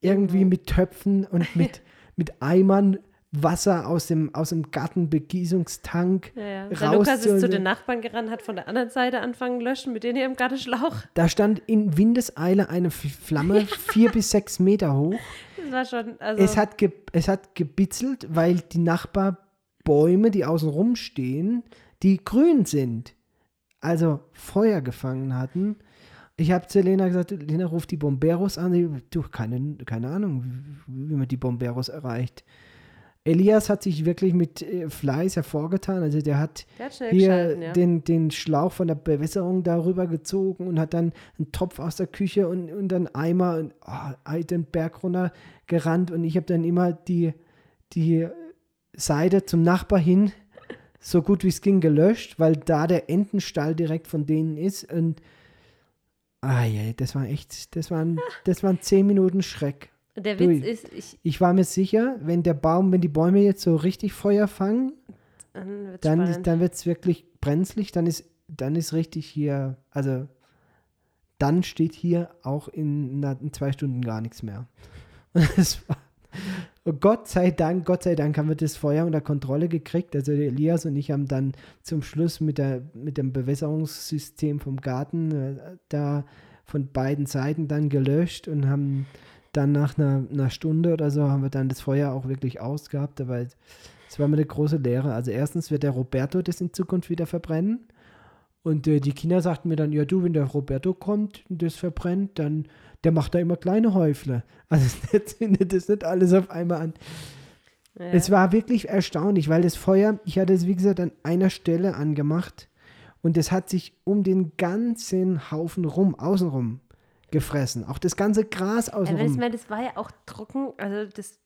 irgendwie mit Töpfen und mit, mit Eimern Wasser aus dem, aus dem Gartenbegießungstank Ja, ja. Der Lukas ist zu den Nachbarn gerannt, hat von der anderen Seite angefangen löschen mit denen hier im Gartenschlauch. Da stand in Windeseile eine Flamme, vier bis sechs Meter hoch. Das war schon, also Es hat, ge es hat gebitzelt, weil die Nachbarbäume, die außen rum stehen, die grün sind. Also Feuer gefangen hatten. Ich habe zu Lena gesagt, Lena ruft die Bomberos an. Du, keine, keine Ahnung, wie, wie man die Bomberos erreicht. Elias hat sich wirklich mit äh, Fleiß hervorgetan. Also der hat der hat hier ja. den, den Schlauch von der Bewässerung darüber gezogen und hat dann einen Topf aus der Küche und, und dann Eimer und oh, den Berg runter gerannt und ich habe dann immer die, die Seite zum Nachbar hin so gut wie es ging gelöscht, weil da der Entenstall direkt von denen ist und ah je, das war echt, das waren, das waren zehn Minuten Schreck. Der du- Witz ist, ich, Ich war mir sicher, wenn der Baum, wenn die Bäume jetzt so richtig Feuer fangen, dann dann, spannend. dann wird es wirklich brenzlig, dann ist, dann ist richtig hier, also dann steht hier auch in, na- in zwei Stunden gar nichts mehr. Und das war, Gott sei Dank, Gott sei Dank haben wir das Feuer unter Kontrolle gekriegt. Also Elias und ich haben dann zum Schluss mit, der, mit dem Bewässerungssystem vom Garten äh, da von beiden Seiten dann gelöscht und haben dann nach einer, einer Stunde oder so haben wir dann das Feuer auch wirklich ausgehabt, weil es war mir eine große Lehre. Also erstens wird der Roberto das in Zukunft wieder verbrennen. Und äh, die Kinder sagten mir dann, ja du, wenn der Roberto kommt und das verbrennt, dann, der macht da immer kleine Häufle. Also der zündet das nicht alles auf einmal an. ja. Es war wirklich erstaunlich, weil das Feuer, ich hatte es wie gesagt an einer Stelle angemacht und es hat sich um den ganzen Haufen rum, außenrum gefressen. Auch das ganze Gras Ja, das, außenrum. meine, das war ja auch trocken, also das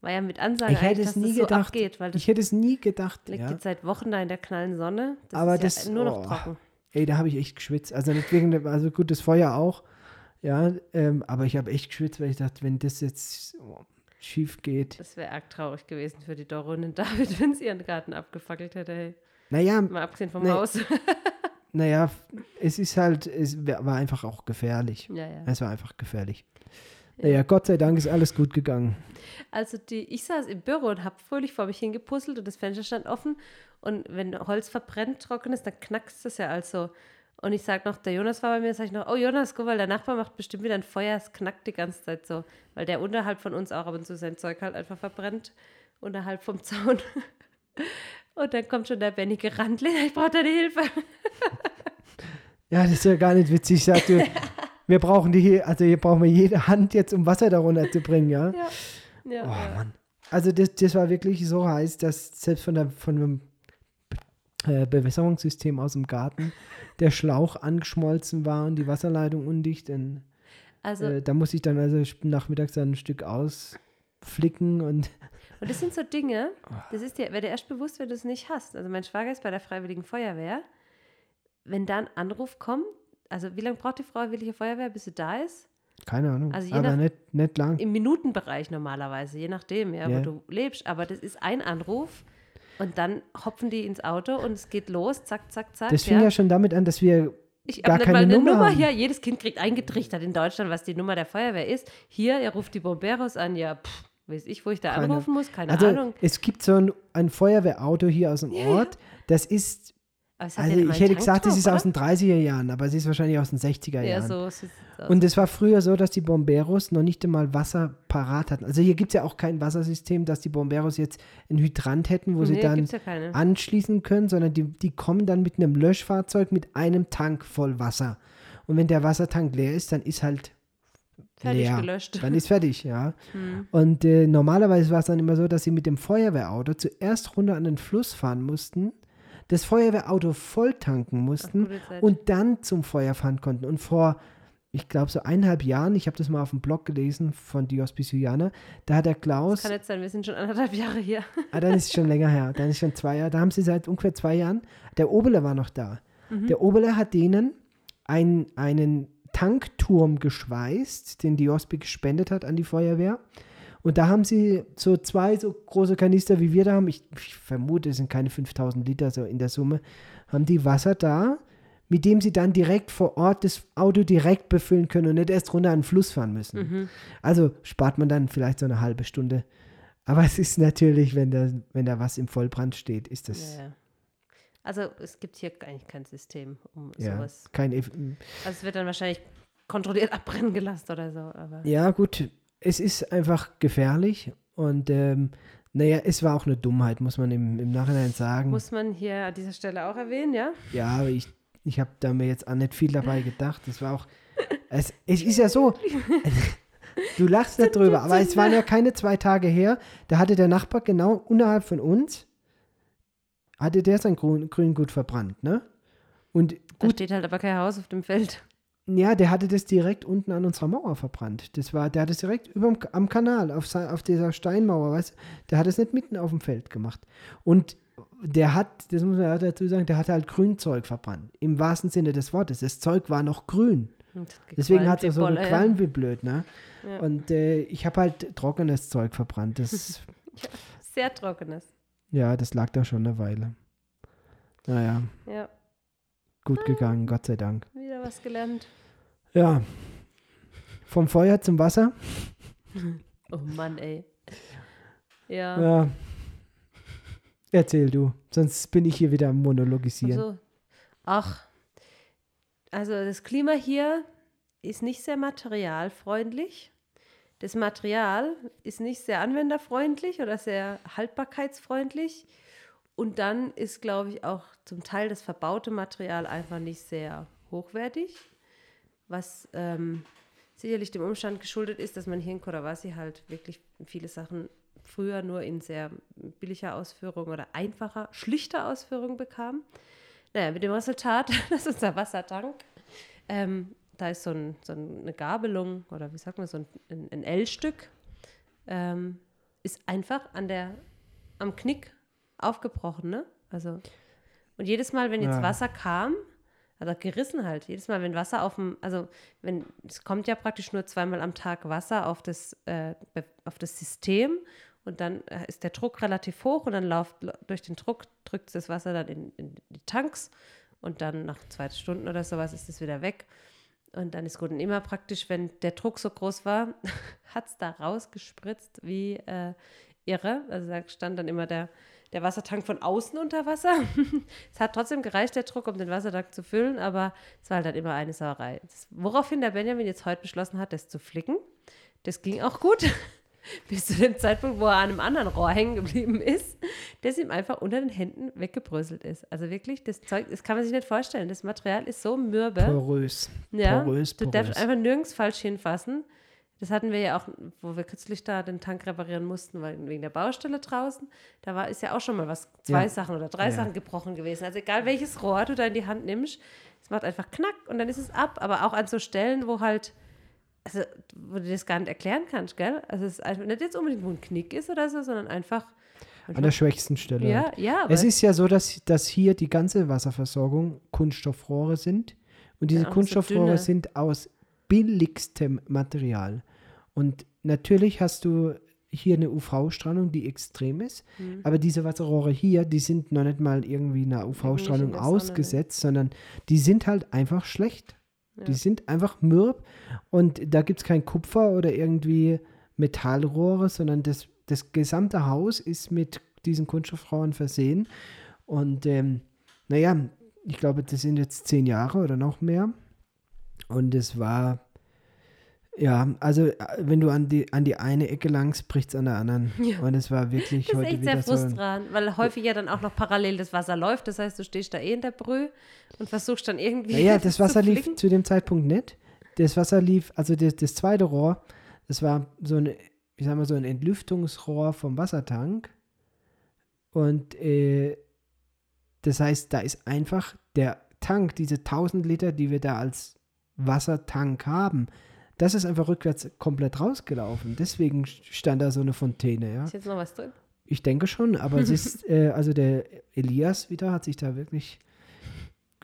war ja mit Ansage Ich hätte es dass nie das so gedacht. abgeht, weil das ich hätte es nie gedacht. liegt Ja. jetzt seit Wochen da in der knallen Sonne. Das Aber ist das- ja nur noch oh. trocken. Ey, da habe ich echt geschwitzt. Also nicht wegen dem, also gut, das Feuer auch. Ja, ähm, aber ich habe echt geschwitzt, weil ich dachte, wenn das jetzt schief geht. Das wäre arg traurig gewesen für die Doro und David, wenn sie ihren Garten abgefackelt hätte. Hey. Naja, Mal abgesehen vom Nee. Haus. naja, es ist halt, es war einfach auch gefährlich. ja, ja. Es war einfach gefährlich. Naja, Gott sei Dank ist alles gut gegangen. Also die, ich saß im Büro und habe fröhlich vor mich hingepuzzelt und das Fenster stand offen. Und wenn Holz verbrennt, trocken ist, dann knackst es ja also. Und ich sag noch, der Jonas war bei mir, sag ich noch, oh Jonas, guck mal, der Nachbar macht bestimmt wieder ein Feuer, es knackt die ganze Zeit so. Weil der unterhalb von uns auch ab und zu sein Zeug halt einfach verbrennt, unterhalb vom Zaun. Und dann kommt schon der Benny gerannt, Lena, ich brauche deine Hilfe. Ja, das ist ja gar nicht witzig. Ich sagte, wir brauchen die also hier brauchen wir jede Hand jetzt, um Wasser darunter zu bringen, ja. Ja, ja, Oh ja. Mann. Also das, das war wirklich so heiß, dass selbst von, der, von dem äh, Bewässerungssystem aus dem Garten der Schlauch angeschmolzen war und die Wasserleitung undicht. Und, Also, äh, da muss ich dann also nachmittags dann ein Stück ausflicken und Und das sind so Dinge, das ist dir, wäre dir erst bewusst, wenn du es nicht hast. Also mein Schwager ist bei der Freiwilligen Feuerwehr. Wenn da ein Anruf kommt, also wie lange braucht die Freiwillige Feuerwehr, bis sie da ist? keine Ahnung, Also je aber nach- nicht, nicht lang. Im Minutenbereich normalerweise, je nachdem, ja, Ja. wo du lebst. Aber das ist ein Anruf und dann hopfen die ins Auto und es geht los, zack, zack, zack. Das fing ja. schon damit an, dass wir Ich gar keine mal eine Nummer Nummer. haben. Ja, jedes Kind kriegt eingetrichtert in Deutschland, was die Nummer der Feuerwehr ist. Hier, er ruft die Bomberos an, ja, pff, weiß ich, wo ich da Keine- anrufen muss, keine Also Ahnung. es gibt so ein, ein Feuerwehrauto hier aus dem Ort, das ist Also ich hätte gesagt, es ist aus den 30er Jahren, aber es ist wahrscheinlich aus den 60er oder? Ja, Jahren. so sieht es aus. Und es war früher so, dass die Bomberos noch nicht einmal Wasser parat hatten. Also hier gibt es ja auch kein Wassersystem, dass die Bomberos jetzt einen Hydrant hätten, wo sie nee, dann gibt's ja anschließen können, sondern die, die kommen dann mit einem Löschfahrzeug mit einem Tank voll Wasser. Und wenn der Wassertank leer ist, dann ist halt Fertig leer. gelöscht. Dann ist fertig, ja. Hm. Und äh, normalerweise war es dann immer so, dass sie mit dem Feuerwehrauto zuerst runter an den Fluss fahren mussten, das Feuerwehrauto voll tanken mussten und dann zum Feuer fahren konnten. Und vor, ich glaube, so eineinhalb Jahren, ich habe das mal auf dem Blog gelesen von Dios Bisuiana, da hat der Klaus, Kann jetzt sein, wir sind schon anderthalb Jahre hier. ah, dann ist es schon länger her, dann ist schon zwei Jahre, da haben sie seit ungefähr zwei Jahren, der Oberle war noch da. Der Oberle hat denen ein, einen Tankturm geschweißt, den die Osby gespendet hat an die Feuerwehr. Und da haben sie so zwei so große Kanister, wie wir da haben. Ich, ich vermute, es sind keine 5000 Liter so in der Summe. Haben die Wasser da, mit dem sie dann direkt vor Ort das Auto direkt befüllen können und nicht erst runter an den Fluss fahren müssen. Mhm. Also spart man dann vielleicht so eine halbe Stunde. Aber es ist natürlich, wenn da, wenn da was im Vollbrand steht, ist das Ja. Also es gibt hier eigentlich kein System, um ja, sowas. kein. Eff- Also es wird dann wahrscheinlich kontrolliert abbrennen gelassen oder so. Aber Ja, gut, es ist einfach gefährlich und ähm, naja, es war auch eine Dummheit, muss man im, im Nachhinein sagen. muss man hier an dieser Stelle auch erwähnen, ja? ja, aber ich, ich habe da mir jetzt auch nicht viel dabei gedacht. Das war auch. Es, es ist ja so. Du lachst nicht drüber, aber es waren ja keine zwei Tage her. Da hatte der Nachbar genau unterhalb von uns, hatte der sein Grün, Grüngut verbrannt, ne? Und Da gut, steht halt aber kein Haus auf dem Feld. Ja, der hatte das direkt unten an unserer Mauer verbrannt. Das war, der hat es direkt überm, am Kanal, auf, auf dieser Steinmauer, weißt? Der hat es nicht mitten auf dem Feld gemacht. Und der hat, das muss man dazu sagen, der hat halt Grünzeug verbrannt. Im wahrsten Sinne des Wortes. Das Zeug war noch grün. Deswegen hat es so Bolle, gequalmt wie blöd, ne? Ja. Und äh, ich habe halt trockenes Zeug verbrannt. Das, Ja. Sehr trockenes. ja, das lag da schon eine Weile. Naja, Ja, gut gegangen, Gott sei Dank. wieder was gelernt. Ja, vom Feuer zum Wasser. Oh Mann, ey. Ja. Ja. Erzähl du, sonst bin ich hier wieder am Monologisieren. Also, ach, also das Klima hier ist nicht sehr materialfreundlich. Das Material ist nicht sehr anwenderfreundlich oder sehr haltbarkeitsfreundlich. Und dann ist, glaube ich, auch zum Teil das verbaute Material einfach nicht sehr hochwertig, was ähm, sicherlich dem Umstand geschuldet ist, dass man hier in Korawasi halt wirklich viele Sachen früher nur in sehr billiger Ausführung oder einfacher, schlichter Ausführung bekam. Naja, mit dem Resultat, dass unser Wassertank, ähm, da ist so, ein, so eine Gabelung oder wie sagt man, so ein, ein L-Stück, ähm, ist einfach an der, am Knick aufgebrochen, ne? Also, und jedes Mal, wenn jetzt Ja. Wasser kam, also gerissen halt, jedes Mal, wenn Wasser auf dem, also wenn, es kommt ja praktisch nur zweimal am Tag Wasser auf das, äh, auf das System und dann äh, ist der Druck relativ hoch und dann läuft durch den Druck, drückt das Wasser dann in, in die Tanks und dann nach zwei Stunden oder sowas ist es wieder weg. Und dann ist gut. Und immer praktisch, wenn der Druck so groß war, hat es da rausgespritzt wie äh, irre. Also da stand dann immer der, der Wassertank von außen unter Wasser. es hat trotzdem gereicht, der Druck, um den Wassertank zu füllen, aber es war halt dann immer eine Sauerei. Das, woraufhin der Benjamin jetzt heute beschlossen hat, das zu flicken. Das ging auch gut. Bis zu dem Zeitpunkt, wo er an einem anderen Rohr hängen geblieben ist, das ihm einfach unter den Händen weggebröselt ist. Also wirklich, das Zeug, das kann man sich nicht vorstellen. Das Material ist so mürbe. Porös. Ja, porös, du porös. darfst einfach nirgends falsch hinfassen. Das hatten wir ja auch, wo wir kürzlich da den Tank reparieren mussten, weil wegen der Baustelle draußen. Da war ist ja auch schon mal was, zwei Ja. Sachen oder drei Ja. Sachen gebrochen gewesen. Also egal welches Rohr du da in die Hand nimmst, es macht einfach knack und dann ist es ab. Aber auch an so Stellen, wo halt, also wo du das gar nicht erklären kannst, gell? Also es ist einfach nicht jetzt unbedingt, wo ein Knick ist oder so, sondern einfach. An der schwächsten Stelle. ja, halt. ja, Es ist ja so, dass, dass hier die ganze Wasserversorgung Kunststoffrohre sind. Und diese Ja, so Kunststoffrohre dünne. sind aus billigstem Material. Und natürlich hast du hier eine UV-Strahlung, die extrem ist. Mhm. Aber diese Wasserrohre hier, die sind noch nicht mal irgendwie einer UV-Strahlung Sonne, ne? ausgesetzt, sondern die sind halt einfach schlecht. Die Ja. sind einfach mürb. Und da gibt es kein Kupfer oder irgendwie Metallrohre, sondern das, das gesamte Haus ist mit diesen Kunststoffrohren versehen. Und ähm, naja, ich glaube, das sind jetzt zehn Jahre oder noch mehr. Und es war, ja, also äh, wenn du an die, an die eine Ecke langst, bricht es an der anderen. Ja. Und es war wirklich Das ist heute echt wieder sehr so. frustrierend, weil häufig ja dann auch noch parallel das Wasser läuft. Das heißt, du stehst da eh in der Brühe und versuchst dann irgendwie. Ja, ja, das zu Wasser lief flicken. zu dem Zeitpunkt nicht. Das Wasser lief, also das, das zweite Rohr, das war so ein, ich sag mal, so ein Entlüftungsrohr vom Wassertank. Und äh, das heißt, da ist einfach der Tank, diese 1000 Liter, die wir da als Wassertank haben, das ist einfach rückwärts komplett rausgelaufen. Deswegen stand da so eine Fontäne, ja. Ist jetzt noch was drin? Ich denke schon, aber es ist, äh, also der Elias wieder hat sich da wirklich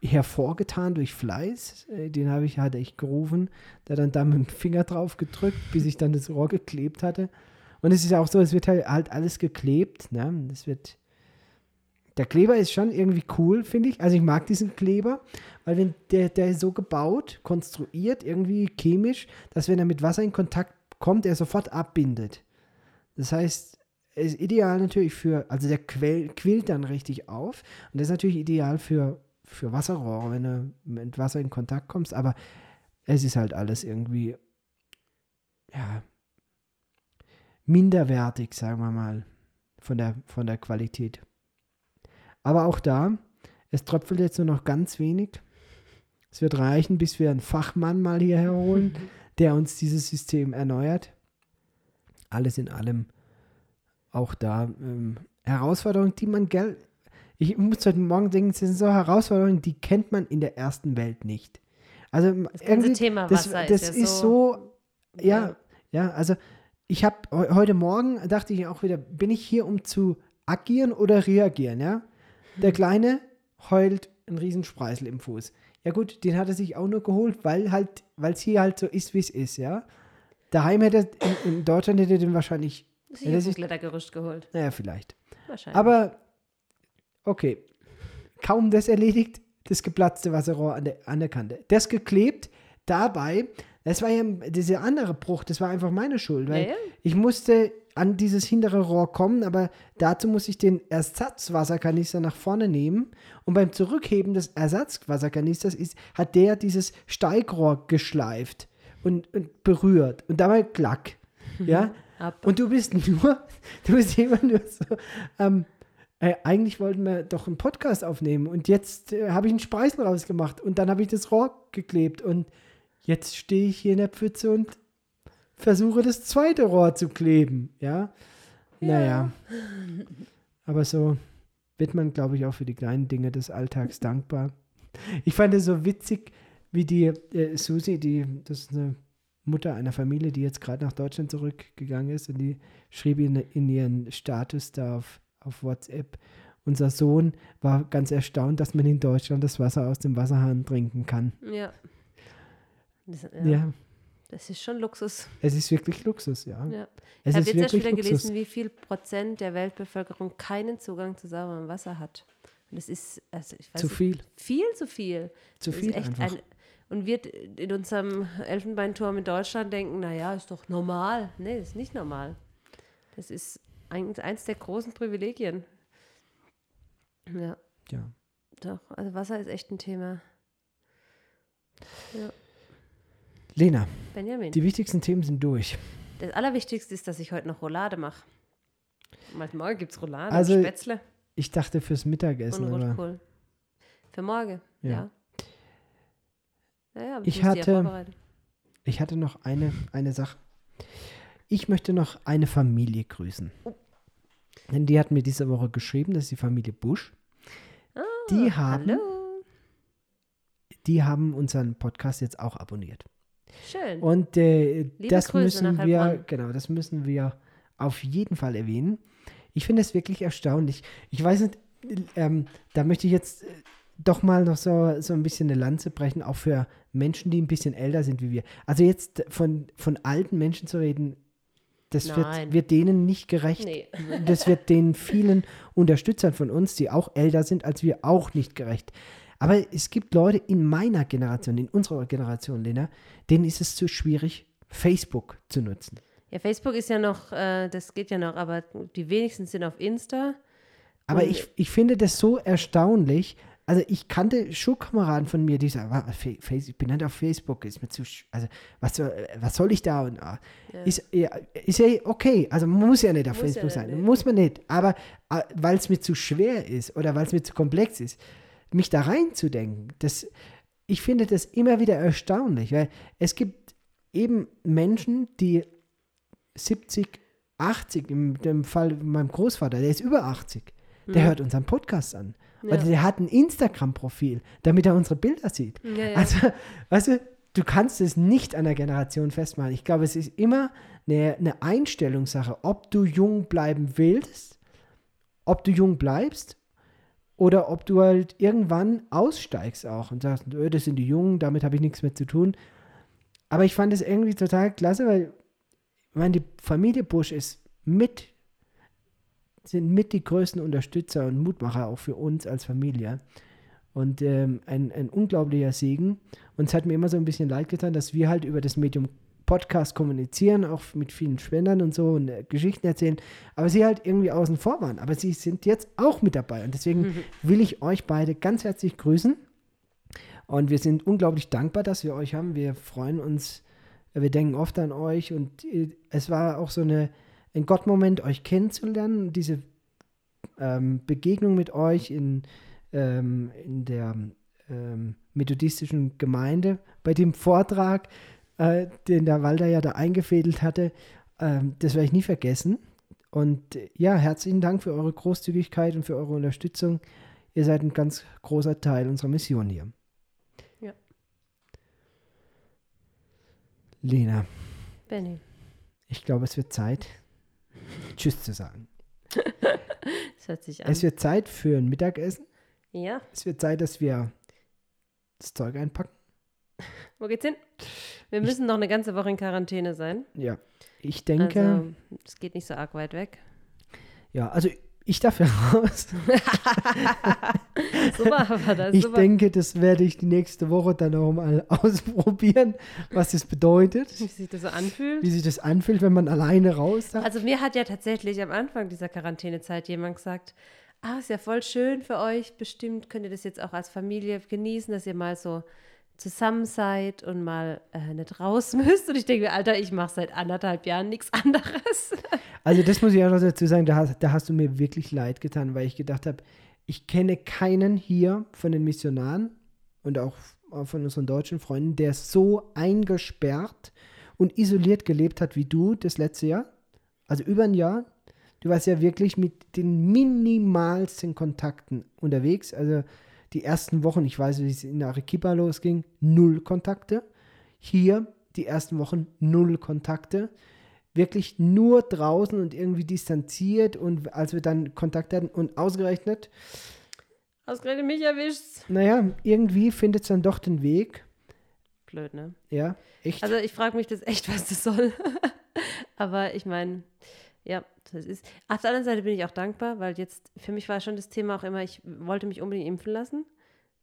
hervorgetan durch Fleiß. Äh, den habe ich, hatte ich gerufen, der dann da mit dem Finger drauf gedrückt, bis ich dann das Rohr geklebt hatte. Und es ist ja auch so, es wird halt, halt alles geklebt, ne? Das wird, der Kleber ist schon irgendwie cool, finde ich. Also ich mag diesen Kleber, weil wenn der, der ist so gebaut, konstruiert, irgendwie chemisch, dass wenn er mit Wasser in Kontakt kommt, er sofort abbindet. Das heißt, es ist ideal natürlich für, also der quell, quillt dann richtig auf und das ist natürlich ideal für, für Wasserrohre, wenn du mit Wasser in Kontakt kommst, aber es ist halt alles irgendwie, ja, minderwertig, sagen wir mal, von der, von der Qualität. Aber auch da, es tröpfelt jetzt nur noch ganz wenig. Es wird reichen, bis wir einen Fachmann mal hierher holen, der uns dieses System erneuert. Alles in allem auch da ähm, Herausforderungen, die man, gell, ich muss heute Morgen denken, es sind so Herausforderungen, die kennt man in der ersten Welt nicht. Also Das irgendwie, Thema das, Wasser das ist ja ist so. so, ja, ja, also ich habe heute Morgen dachte ich auch wieder, bin ich hier, um zu agieren oder reagieren, ja? Der. Kleine heult einen riesen Spreißel im Fuß. Ja gut, den hat er sich auch nur geholt, weil halt, weil es hier halt so ist, wie es ist, ja? Daheim hätte er, in, in Deutschland hätte er den wahrscheinlich, sich das ein ist- Klettergerüst geholt. naja, vielleicht. Wahrscheinlich. Aber, okay, kaum das erledigt, das geplatzte Wasserrohr an der, an der Kante. Das geklebt, dabei, das war ja dieser andere Bruch, das war einfach meine Schuld, weil Ja, ja. ich musste an dieses hintere Rohr kommen, aber dazu muss ich den Ersatzwasserkanister nach vorne nehmen und beim Zurückheben des Ersatzwasserkanisters ist, hat der dieses Steigrohr geschleift und, und berührt und dabei klack. Ja, und du bist nur, du bist immer nur so, ähm, äh, eigentlich wollten wir doch einen Podcast aufnehmen und jetzt äh, habe ich einen Spreißel rausgemacht und dann habe ich das Rohr geklebt und jetzt stehe ich hier in der Pfütze und versuche das zweite Rohr zu kleben, ja. Naja, aber so wird man, glaube ich, auch für die kleinen Dinge des Alltags dankbar. Ich fand es so witzig, wie die äh, Susi, die, das ist eine Mutter einer Familie, die jetzt gerade nach Deutschland zurückgegangen ist und die schrieb in, in ihren Status da auf, auf WhatsApp, unser Sohn war ganz erstaunt, dass man in Deutschland das Wasser aus dem Wasserhahn trinken kann. Ja. Das, ja. Ja, Das ist schon Luxus. es ist wirklich Luxus, ja. Ja. Es ich habe jetzt erst wieder Luxus. gelesen, wie viel Prozent der Weltbevölkerung keinen Zugang zu sauberem Wasser hat. Und das ist, also ich weiß Zu nicht, viel, viel zu viel. zu Das viel einfach. ein, und wir in unserem Elfenbeinturm in Deutschland denken, naja, ist doch normal. Nee, ist nicht normal. Das ist ein, eins der großen Privilegien. Ja, ja. doch. Also Wasser ist echt ein Thema. Ja. Lena, Benjamin. die wichtigsten Themen sind durch. Das Allerwichtigste ist, dass ich heute noch Roulade mache. Morgen gibt es Roulade Also, und Spätzle Ich dachte fürs Mittagessen, und aber Rotkohl. Für morgen, Ja. ja. Ja, ja, aber Ich ich, hatte- ja ich hatte noch eine, eine Sache. Ich möchte noch eine Familie grüßen. Denn die hat mir diese Woche geschrieben, das ist die Familie Busch. die haben, Hallo. die haben unseren Podcast jetzt auch abonniert. Schön. Und äh, das Grüße müssen wir, genau, das müssen wir auf jeden Fall erwähnen. Ich finde es wirklich erstaunlich. Ich weiß nicht, ähm, da möchte ich jetzt äh, doch mal noch so, so ein bisschen eine Lanze brechen, auch für Menschen, die ein bisschen älter sind wie wir. Also jetzt von, von alten Menschen zu reden, das wird, wird denen nicht gerecht. Nee. Das wird den vielen Unterstützern von uns, die auch älter sind als wir, auch nicht gerecht. Aber es gibt Leute in meiner Generation, in unserer Generation, Lena, denen ist es zu schwierig, Facebook zu nutzen. Ja, Facebook ist ja noch, äh, das geht ja noch, aber die wenigsten sind auf Insta. Aber ich, ich finde das so erstaunlich. also ich kannte Schulkameraden von mir, die sagen, "Wa- Fa- Face- ich bin nicht auf Facebook, ist mir zu, also was soll, was soll ich da? Und, ah, Ja. ist, ja, ist ja okay, also man muss ja nicht auf Muss ja Facebook nicht, sein, nee. muss man nicht, aber ah, weil es mir zu schwer ist oder weil es mir zu komplex ist, mich da reinzudenken, das, ich finde das immer wieder erstaunlich, weil es gibt eben Menschen, die 70, 80, im dem Fall meinem Großvater, der ist über 80, der Mhm. hört unseren Podcast an. Ja. Oder der hat ein Instagram-Profil, damit er unsere Bilder sieht. Ja, ja. Also, weißt du, du kannst es nicht an der Generation festmachen. Ich glaube, es ist immer eine, eine Einstellungssache, ob du jung bleiben willst, ob du jung bleibst oder ob du halt irgendwann aussteigst auch und sagst, "Öh, das sind die Jungen, damit habe ich nichts mehr zu tun. Aber ich fand es irgendwie total klasse, weil meine, die Familie Busch ist mit, sind mit die größten Unterstützer und Mutmacher auch für uns als Familie. Und ähm, ein, ein unglaublicher Segen. Und es hat mir immer so ein bisschen leid getan, dass wir halt über das Medium Podcast kommunizieren, auch mit vielen Spendern und so und äh, Geschichten erzählen, aber sie halt irgendwie außen vor waren. Aber sie sind jetzt auch mit dabei. Und deswegen will ich euch beide ganz herzlich grüßen. Und wir sind unglaublich dankbar, dass wir euch haben. Wir freuen uns, äh, wir denken oft an euch. Und äh, es war auch so eine, ein Gottmoment, euch kennenzulernen. Diese ähm, Begegnung mit euch in, ähm, in der ähm, methodistischen Gemeinde, bei dem Vortrag, äh, den der Walter ja da eingefädelt hatte, ähm, das werde ich nie vergessen. Und äh, ja, herzlichen Dank für eure Großzügigkeit und für eure Unterstützung. Ihr seid ein ganz großer Teil unserer Mission hier. Ja. Lena, Benny. ich glaube, es wird Zeit, Tschüss zu sagen. Das hört sich an. Es wird Zeit für ein Mittagessen. ja, Es wird Zeit, dass wir das Zeug einpacken. wo geht's hin? Wir müssen noch eine ganze Woche in Quarantäne sein. Ja, ich denke, Also, es geht nicht so arg weit weg. ja, also ich darf ja raus. Super, aber das Ich super. denke, das werde ich die nächste Woche dann auch mal ausprobieren, was das bedeutet, wie sich das so anfühlt. wie sich das anfühlt, wenn man alleine raus darf. Also mir hat ja tatsächlich am Anfang dieser Quarantänezeit jemand gesagt, ah, ist ja voll schön für euch, bestimmt könnt ihr das jetzt auch als Familie genießen, dass ihr mal so zusammen seid und mal äh, nicht raus müsst. Und ich denke mir, Alter, ich mache seit anderthalb Jahren nichts anderes. Also das muss ich auch noch dazu sagen, da hast, da hast du mir wirklich leid getan, weil ich gedacht habe, ich kenne keinen hier von den Missionaren und auch von unseren deutschen Freunden, der so eingesperrt und isoliert gelebt hat wie du das letzte Jahr. Also über ein Jahr. Du warst ja wirklich mit den minimalsten Kontakten unterwegs. Also die ersten Wochen, ich weiß, wie es in Arequipa losging, null Kontakte. Hier die ersten Wochen null Kontakte wirklich nur draußen und irgendwie distanziert und als wir dann Kontakt hatten und ausgerechnet, Ausgerechnet mich erwischt's. naja, irgendwie findet es dann doch den Weg. Blöd, ne? Ja, echt. Also ich frage mich das echt, was das soll. Aber ich meine, ja, das ist. Auf der anderen Seite bin ich auch dankbar, weil jetzt für mich war schon das Thema auch immer, ich wollte mich unbedingt impfen lassen.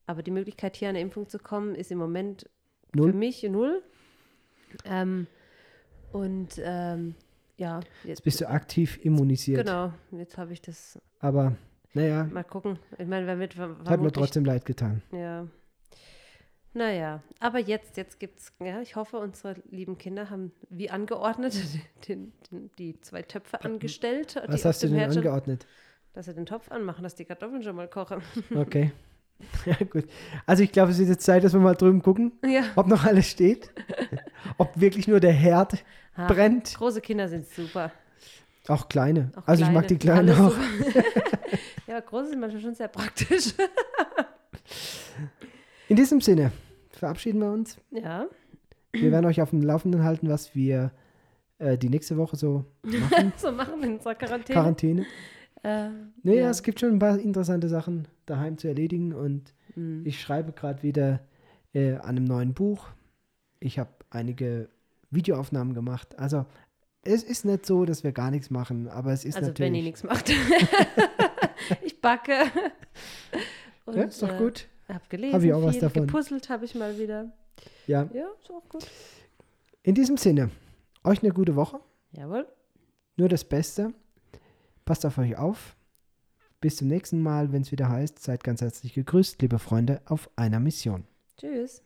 Aber die Möglichkeit, hier an eine Impfung zu kommen, ist im Moment Null. für mich null. Ähm, und ähm, ja, jetzt Jetzt bist du aktiv immunisiert. genau, jetzt habe ich das Aber naja, mal gucken. Ich meine, wer mit hat mir trotzdem leid getan. ja. Naja, aber jetzt, jetzt gibt's, ja, ich hoffe, unsere lieben Kinder haben wie angeordnet den, den, die zwei Töpfe angestellt. Was hast du denn Herd angeordnet? Dass sie den Topf anmachen, dass die Kartoffeln schon mal kochen. Okay. Ja, gut. Also ich glaube, es ist jetzt Zeit, dass wir mal drüben gucken, ja. ob noch alles steht. ob wirklich nur der Herd Ha, brennt. Große Kinder sind super. Auch kleine. Auch also ich mag die Kleinen Alles auch. ja, große sind manchmal schon sehr praktisch. In diesem Sinne verabschieden wir uns. ja. Wir werden euch auf dem Laufenden halten, was wir äh, die nächste Woche so machen. so machen in unserer Quarantäne. Quarantäne. Äh, Nee, ja. es gibt schon ein paar interessante Sachen daheim zu erledigen und Mhm. ich schreibe gerade wieder äh, an einem neuen Buch. Ich habe einige Videoaufnahmen gemacht. Also es ist nicht so, dass wir gar nichts machen, aber es ist also wenn ihr natürlich. nichts macht. ich backe. Und, ja, ist doch äh, gut. Hab gelesen, Hab ich auch was viel, davon. gepuzzelt habe ich mal wieder. Ja. Ja, ist auch gut. In diesem Sinne, euch eine gute Woche. Jawohl. Nur das Beste. Passt auf euch auf. Bis zum nächsten Mal, wenn es wieder heißt, seid ganz herzlich gegrüßt, liebe Freunde, auf einer Mission. Tschüss.